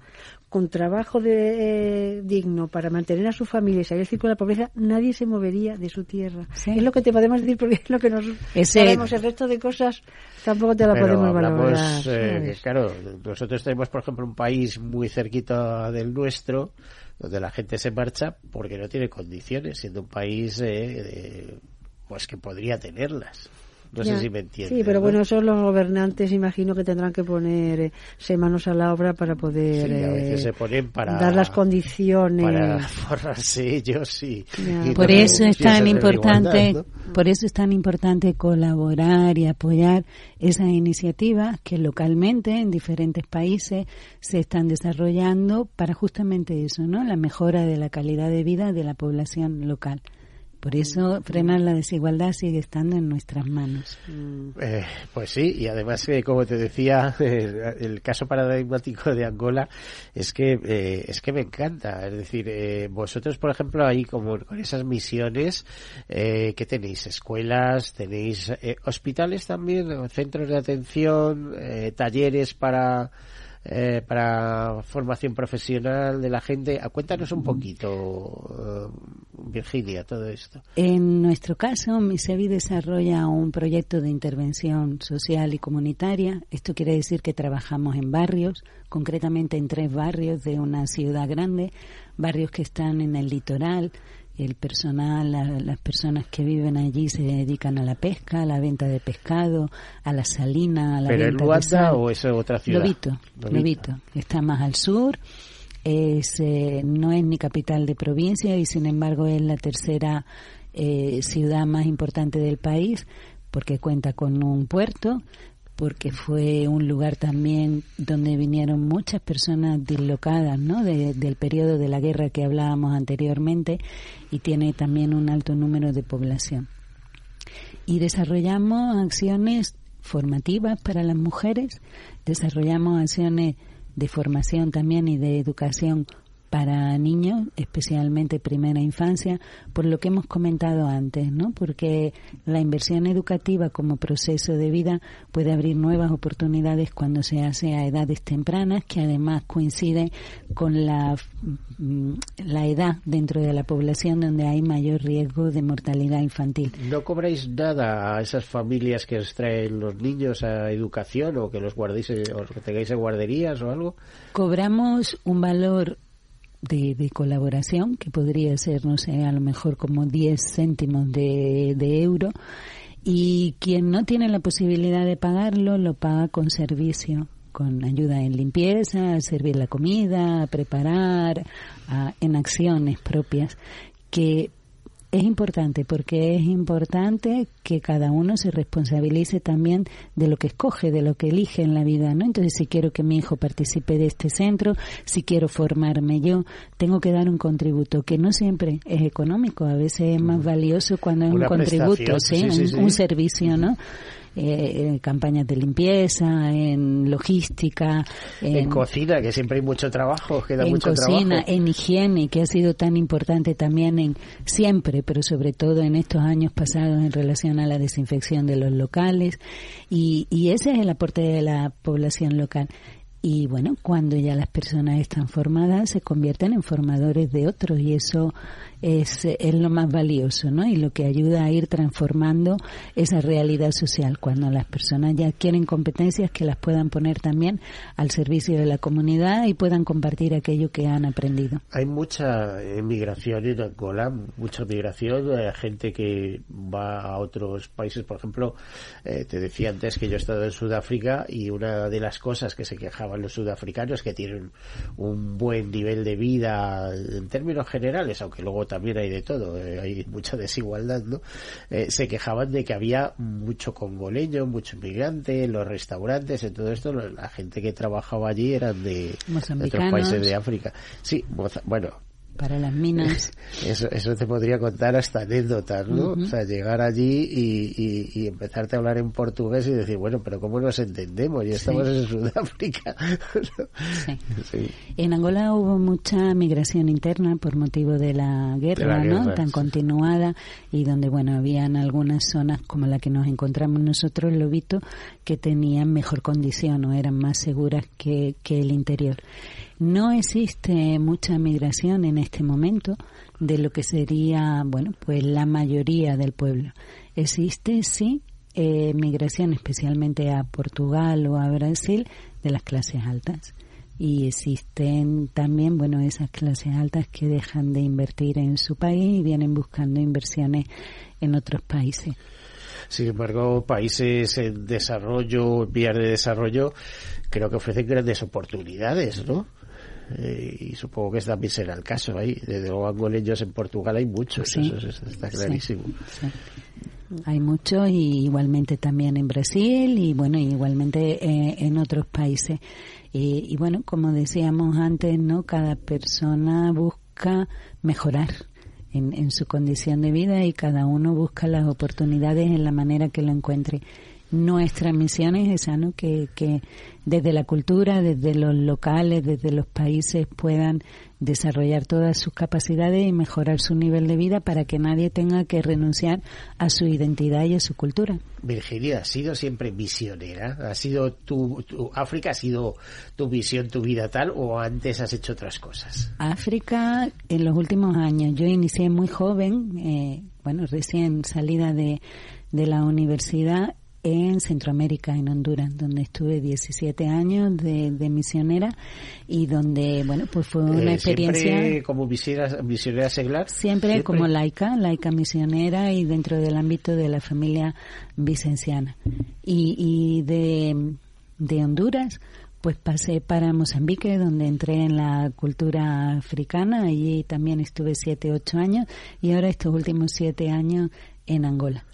con trabajo de, eh, digno para mantener a su familia y salir del círculo de la pobreza, nadie se movería de su tierra. Sí. Es lo que te podemos decir porque es lo que nos Ese- sabemos. El resto de cosas tampoco te la Pero podemos hablamos, valorar. eh, claro, nosotros tenemos, por ejemplo, un país muy cerquita del nuestro, donde la gente se marcha porque no tiene condiciones, siendo un país eh, de- pues que podría tenerlas. No Ya. sé si me entiendes. Sí, pero ¿no? bueno, eso los gobernantes imagino que tendrán que poner eh, manos a la obra para poder Sí, a veces eh, se ponen para dar las condiciones. para forrarse ellos y, y Por no eso es tan importante, igualdad, ¿no? por eso es tan importante colaborar y apoyar esas iniciativas que localmente en diferentes países se están desarrollando para justamente eso, ¿no? La mejora de la calidad de vida de la población local. Por eso frenar la desigualdad sigue estando en nuestras manos. Eh, pues sí, y además, eh, como te decía, eh, el caso paradigmático de Angola es que eh, es que me encanta. Es decir, eh, vosotros, por ejemplo, ahí como con esas misiones, ¿qué tenéis? ¿Escuelas? ¿Tenéis hospitales también? ¿O ¿Centros de atención? ¿Talleres para...? Eh, para formación profesional de la gente. Ah, Cuéntanos un poquito, eh, todo esto. En nuestro caso, MISEVI desarrolla un proyecto de intervención social y comunitaria. Esto quiere decir que trabajamos en barrios, concretamente en tres barrios de una ciudad grande, barrios que están en el litoral. El personal, la- las personas que viven allí se dedican a la pesca, a la venta de pescado, a la salina, a la ¿Pero en venta de Luanda sal. o es otra ciudad? Lobito, Lobito. Lobito. Está más al sur. Es, eh, no es ni capital de provincia y sin embargo es la tercera eh, ciudad más importante del país porque cuenta con un puerto, porque fue un lugar también donde vinieron muchas personas dislocadas ¿no? De- del periodo de la guerra que hablábamos anteriormente y tiene también un alto número de población y desarrollamos acciones formativas para las mujeres, desarrollamos acciones de formación también y de educación para niños, especialmente primera infancia, por lo que hemos comentado antes, ¿no? Porque la inversión educativa como proceso de vida puede abrir nuevas oportunidades cuando se hace a edades tempranas, que además coincide con la, mm, la edad dentro de la población donde hay mayor riesgo de mortalidad infantil. ¿No cobráis nada a esas familias que os traen los niños a educación o que los guardéis o que tengáis en guarderías o algo? Cobramos un valor de, de colaboración que podría ser, no sé, a lo mejor como 10 céntimos de, de euro. Y quien no tiene la posibilidad de pagarlo lo paga con servicio con ayuda en limpieza, a servir la comida, a preparar, en acciones propias, que es importante porque es importante que cada uno se responsabilice también de lo que escoge, de lo que elige en la vida, ¿no? Entonces, si quiero que mi hijo participe de este centro, si quiero formarme yo, tengo que dar un contributo que no siempre es económico, a veces es más valioso cuando es Una un contributo, prestación, ¿sí? sí, sí, un, sí. un servicio, ¿no? Eh, en campañas de limpieza, en logística, En, cocina, que siempre hay mucho trabajo, queda en mucho cocina, trabajo. en higiene, que ha sido tan importante también en siempre, pero sobre todo en estos años pasados en relación a la desinfección de los locales. Y, y ese es el aporte de la población local. Y bueno, cuando ya las personas están formadas, se convierten en formadores de otros y eso es, es lo más valioso, ¿no? Y lo que ayuda a ir transformando esa realidad social. Cuando las personas ya adquieren competencias que las puedan poner también al servicio de la comunidad y puedan compartir aquello que han aprendido. Hay mucha emigración en Angola, mucha migración, eh, gente que va a otros países. Por ejemplo, eh, te decía antes que yo he estado en Sudáfrica y una de las cosas que se quejaban los sudafricanos que tienen un buen nivel de vida en términos generales, aunque luego también hay de todo, eh, hay mucha desigualdad, ¿no? Eh, se quejaban de que había mucho congoleño, mucho inmigrante en los restaurantes, en todo esto, la gente que trabajaba allí eran de, de otros países de África. Sí, bueno, Para las minas. eso, eso te podría contar hasta anécdotas, ¿no? O sea, llegar allí y, y, y empezarte a hablar en portugués y decir, bueno, pero ¿cómo nos entendemos? Ya estamos en Sudáfrica. Sí. Sí. En Angola hubo mucha migración interna por motivo de la guerra, De la ¿no? guerra, Tan continuada y donde, bueno, habían algunas zonas como la que nos encontramos nosotros, Lobito, que tenían mejor condición o eran más seguras que, que el interior. No existe mucha migración en este momento de lo que sería, bueno, pues la mayoría del pueblo. Existe, sí, eh, migración especialmente a Portugal o a Brasil de las clases altas y existen también, bueno, esas clases altas que dejan de invertir en su país y vienen buscando inversiones en otros países. Sin embargo, países en desarrollo, en vías de desarrollo, creo que ofrecen grandes oportunidades, ¿no? Eh, y supongo que también será el caso ahí. Desde luego, angoleños en Portugal hay muchos, Sí. eso, eso está clarísimo. Sí. Hay mucho y igualmente también en Brasil y bueno, igualmente eh, en otros países. Y, y bueno, como decíamos antes, ¿no? Cada persona busca mejorar en, en su condición de vida y cada uno busca las oportunidades en la manera que lo encuentre. Nuestra misión es esa, ¿no? Que, que desde la cultura, desde los locales, desde los países puedan desarrollar todas sus capacidades y mejorar su nivel de vida para que nadie tenga que renunciar a su identidad y a su cultura. Virginia, ¿has sido siempre misionera? ¿Ha sido tu, tu- África ha sido tu visión, tu vida tal o antes has hecho otras cosas? África, en los últimos años, yo inicié muy joven, eh, bueno, recién salida de, de la universidad en Centroamérica, en Honduras, donde estuve 17 años de, de misionera y donde, bueno, pues fue una Eh, experiencia... ¿Siempre como misionera, misionera seglar? Siempre, como laica, laica misionera y dentro del ámbito de la familia vicenciana. Y, y de, de Honduras, pues pasé para Mozambique, donde entré en la cultura africana. Allí también estuve siete, ocho años y ahora estos últimos siete años en Angola.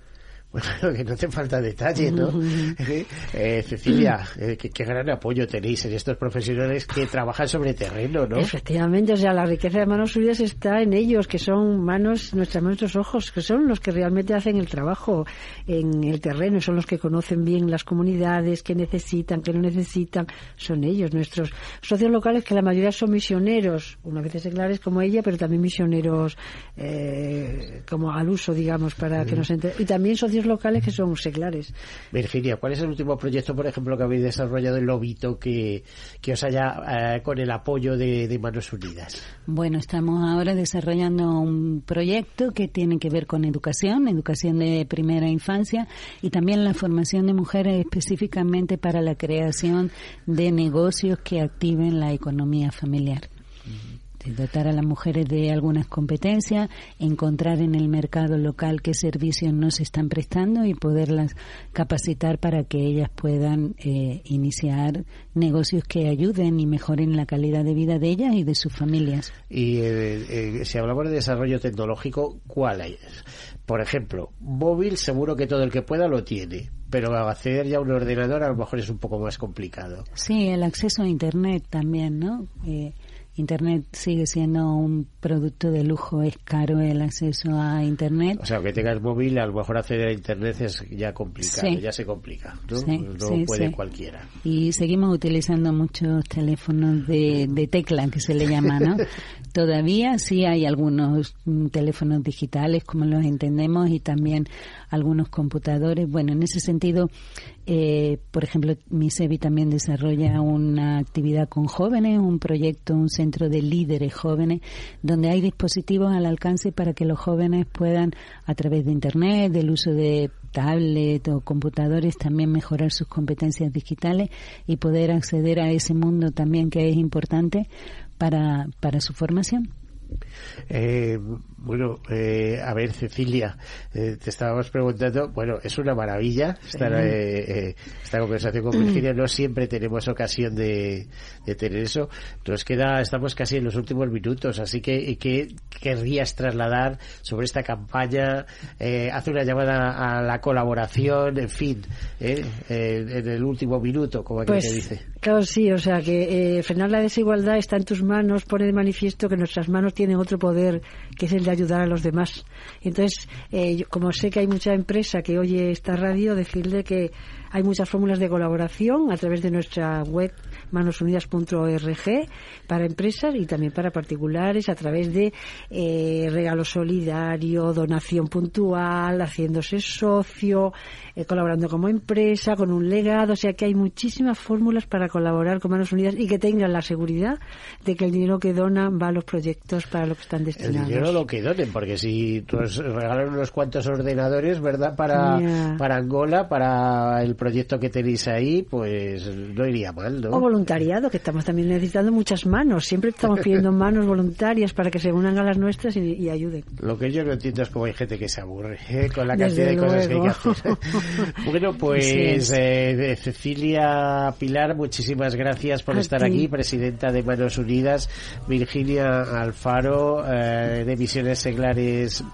Bueno, que no hace falta detalle, ¿no? Eh, Cecilia, eh, qué, qué gran apoyo tenéis en estos profesionales que trabajan sobre terreno, ¿no? Efectivamente, o sea, la riqueza de Manos Unidas está en ellos, que son manos, nuestras manos, nuestros ojos, que son los que realmente hacen el trabajo en el terreno, son los que conocen bien las comunidades, que necesitan, que no necesitan, son ellos, nuestros socios locales, que la mayoría son misioneros, unas veces seglares como ella, pero también misioneros eh, como al uso, digamos, para que nos enter- Y también socios locales que son seglares. Virginia, ¿cuál es el último proyecto, por ejemplo, que habéis desarrollado en Lobito que, que os haya, eh, con el apoyo de, de Manos Unidas? Bueno, estamos ahora desarrollando un proyecto que tiene que ver con educación, educación de primera infancia y también la formación de mujeres específicamente para la creación de negocios que activen la economía familiar. Dotar a las mujeres de algunas competencias, encontrar en el mercado local qué servicios no se están prestando y poderlas capacitar para que ellas puedan eh, iniciar negocios que ayuden y mejoren la calidad de vida de ellas y de sus familias. Y eh, eh, si hablamos de desarrollo tecnológico, ¿cuál es? Por ejemplo, móvil seguro que todo el que pueda lo tiene, pero acceder ya a un ordenador a lo mejor es un poco más complicado. Sí, el acceso a Internet también, ¿no? Eh, Internet sigue siendo un producto de lujo, es caro el acceso a Internet. O sea, que tengas móvil, a lo mejor acceder a Internet es ya complicado, Sí. ya se complica, ¿no? Sí, no sí, puede cualquiera. Y seguimos utilizando muchos teléfonos de, de tecla, que se le llama, ¿no? Todavía sí hay algunos teléfonos digitales, como los entendemos, y también algunos computadores. Bueno, en ese sentido, eh, por ejemplo, MISEBI también desarrolla una actividad con jóvenes, un proyecto, un centro de líderes jóvenes, donde hay dispositivos al alcance para que los jóvenes puedan, a través de Internet, del uso de tablet o computadores, también mejorar sus competencias digitales y poder acceder a ese mundo también que es importante para, para su formación. Eh, bueno, eh, a ver, Cecilia, eh, te estábamos preguntando, bueno, es una maravilla estar, eh, eh, esta conversación con Virginia, no siempre tenemos ocasión de, de tener eso. Nos queda, estamos casi en los últimos minutos, así que, ¿qué querrías trasladar sobre esta campaña? Eh, hace una llamada a la colaboración, en fin, en el último minuto, como aquel Pues, que dice. claro, sí, o sea que frenar la desigualdad está en tus manos, pone de manifiesto que nuestras manos tienen otro poder, que es el de ayudar a los demás. Entonces, eh, yo- como sé que hay mucha empresa que oye esta radio, decirle que hay muchas fórmulas de colaboración a través de nuestra web manosunidas.org para empresas y también para particulares a través de eh, regalo solidario, donación puntual, haciéndose socio, eh, colaborando como empresa, con un legado. O sea que hay muchísimas fórmulas para colaborar con Manos Unidas y que tengan la seguridad de que el dinero que donan va a los proyectos para lo que están El destinados. dinero lo que donen, porque si nos regalan unos cuantos ordenadores, ¿verdad? Para, para Angola, para el proyecto que tenéis ahí, pues no iría mal, ¿no? O voluntariado, que estamos también necesitando muchas manos. Siempre estamos pidiendo manos voluntarias para que se unan a las nuestras y, ayuden. Lo que yo no entiendo es cómo hay gente que se aburre ¿eh? con la cantidad de cosas que hay que hacer. bueno, pues eh, Cecilia Pilar, muchísimas gracias por estar aquí, presidenta de Manos Unidas. Virginia Alfaro, eh, de Misiones Seglares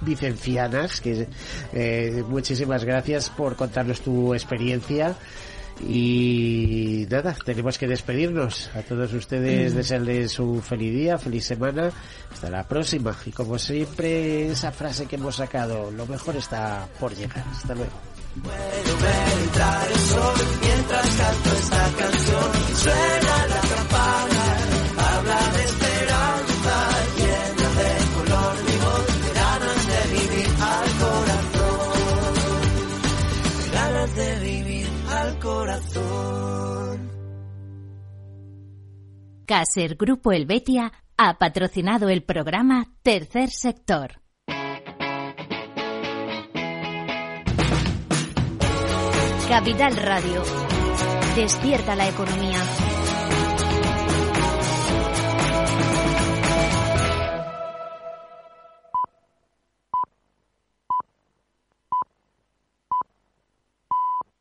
Vicencianas, que eh, muchísimas gracias por contarnos tu experiencia. Y nada, tenemos que despedirnos. A todos ustedes desearles un feliz día, feliz semana. Hasta la próxima. Y como siempre, esa frase que hemos sacado, lo mejor está por llegar. Hasta luego. mientras canto esta canción. Suena la campana, Caser Grupo Helvetia ha patrocinado el programa Tercer Sector. Capital Radio. Despierta la economía.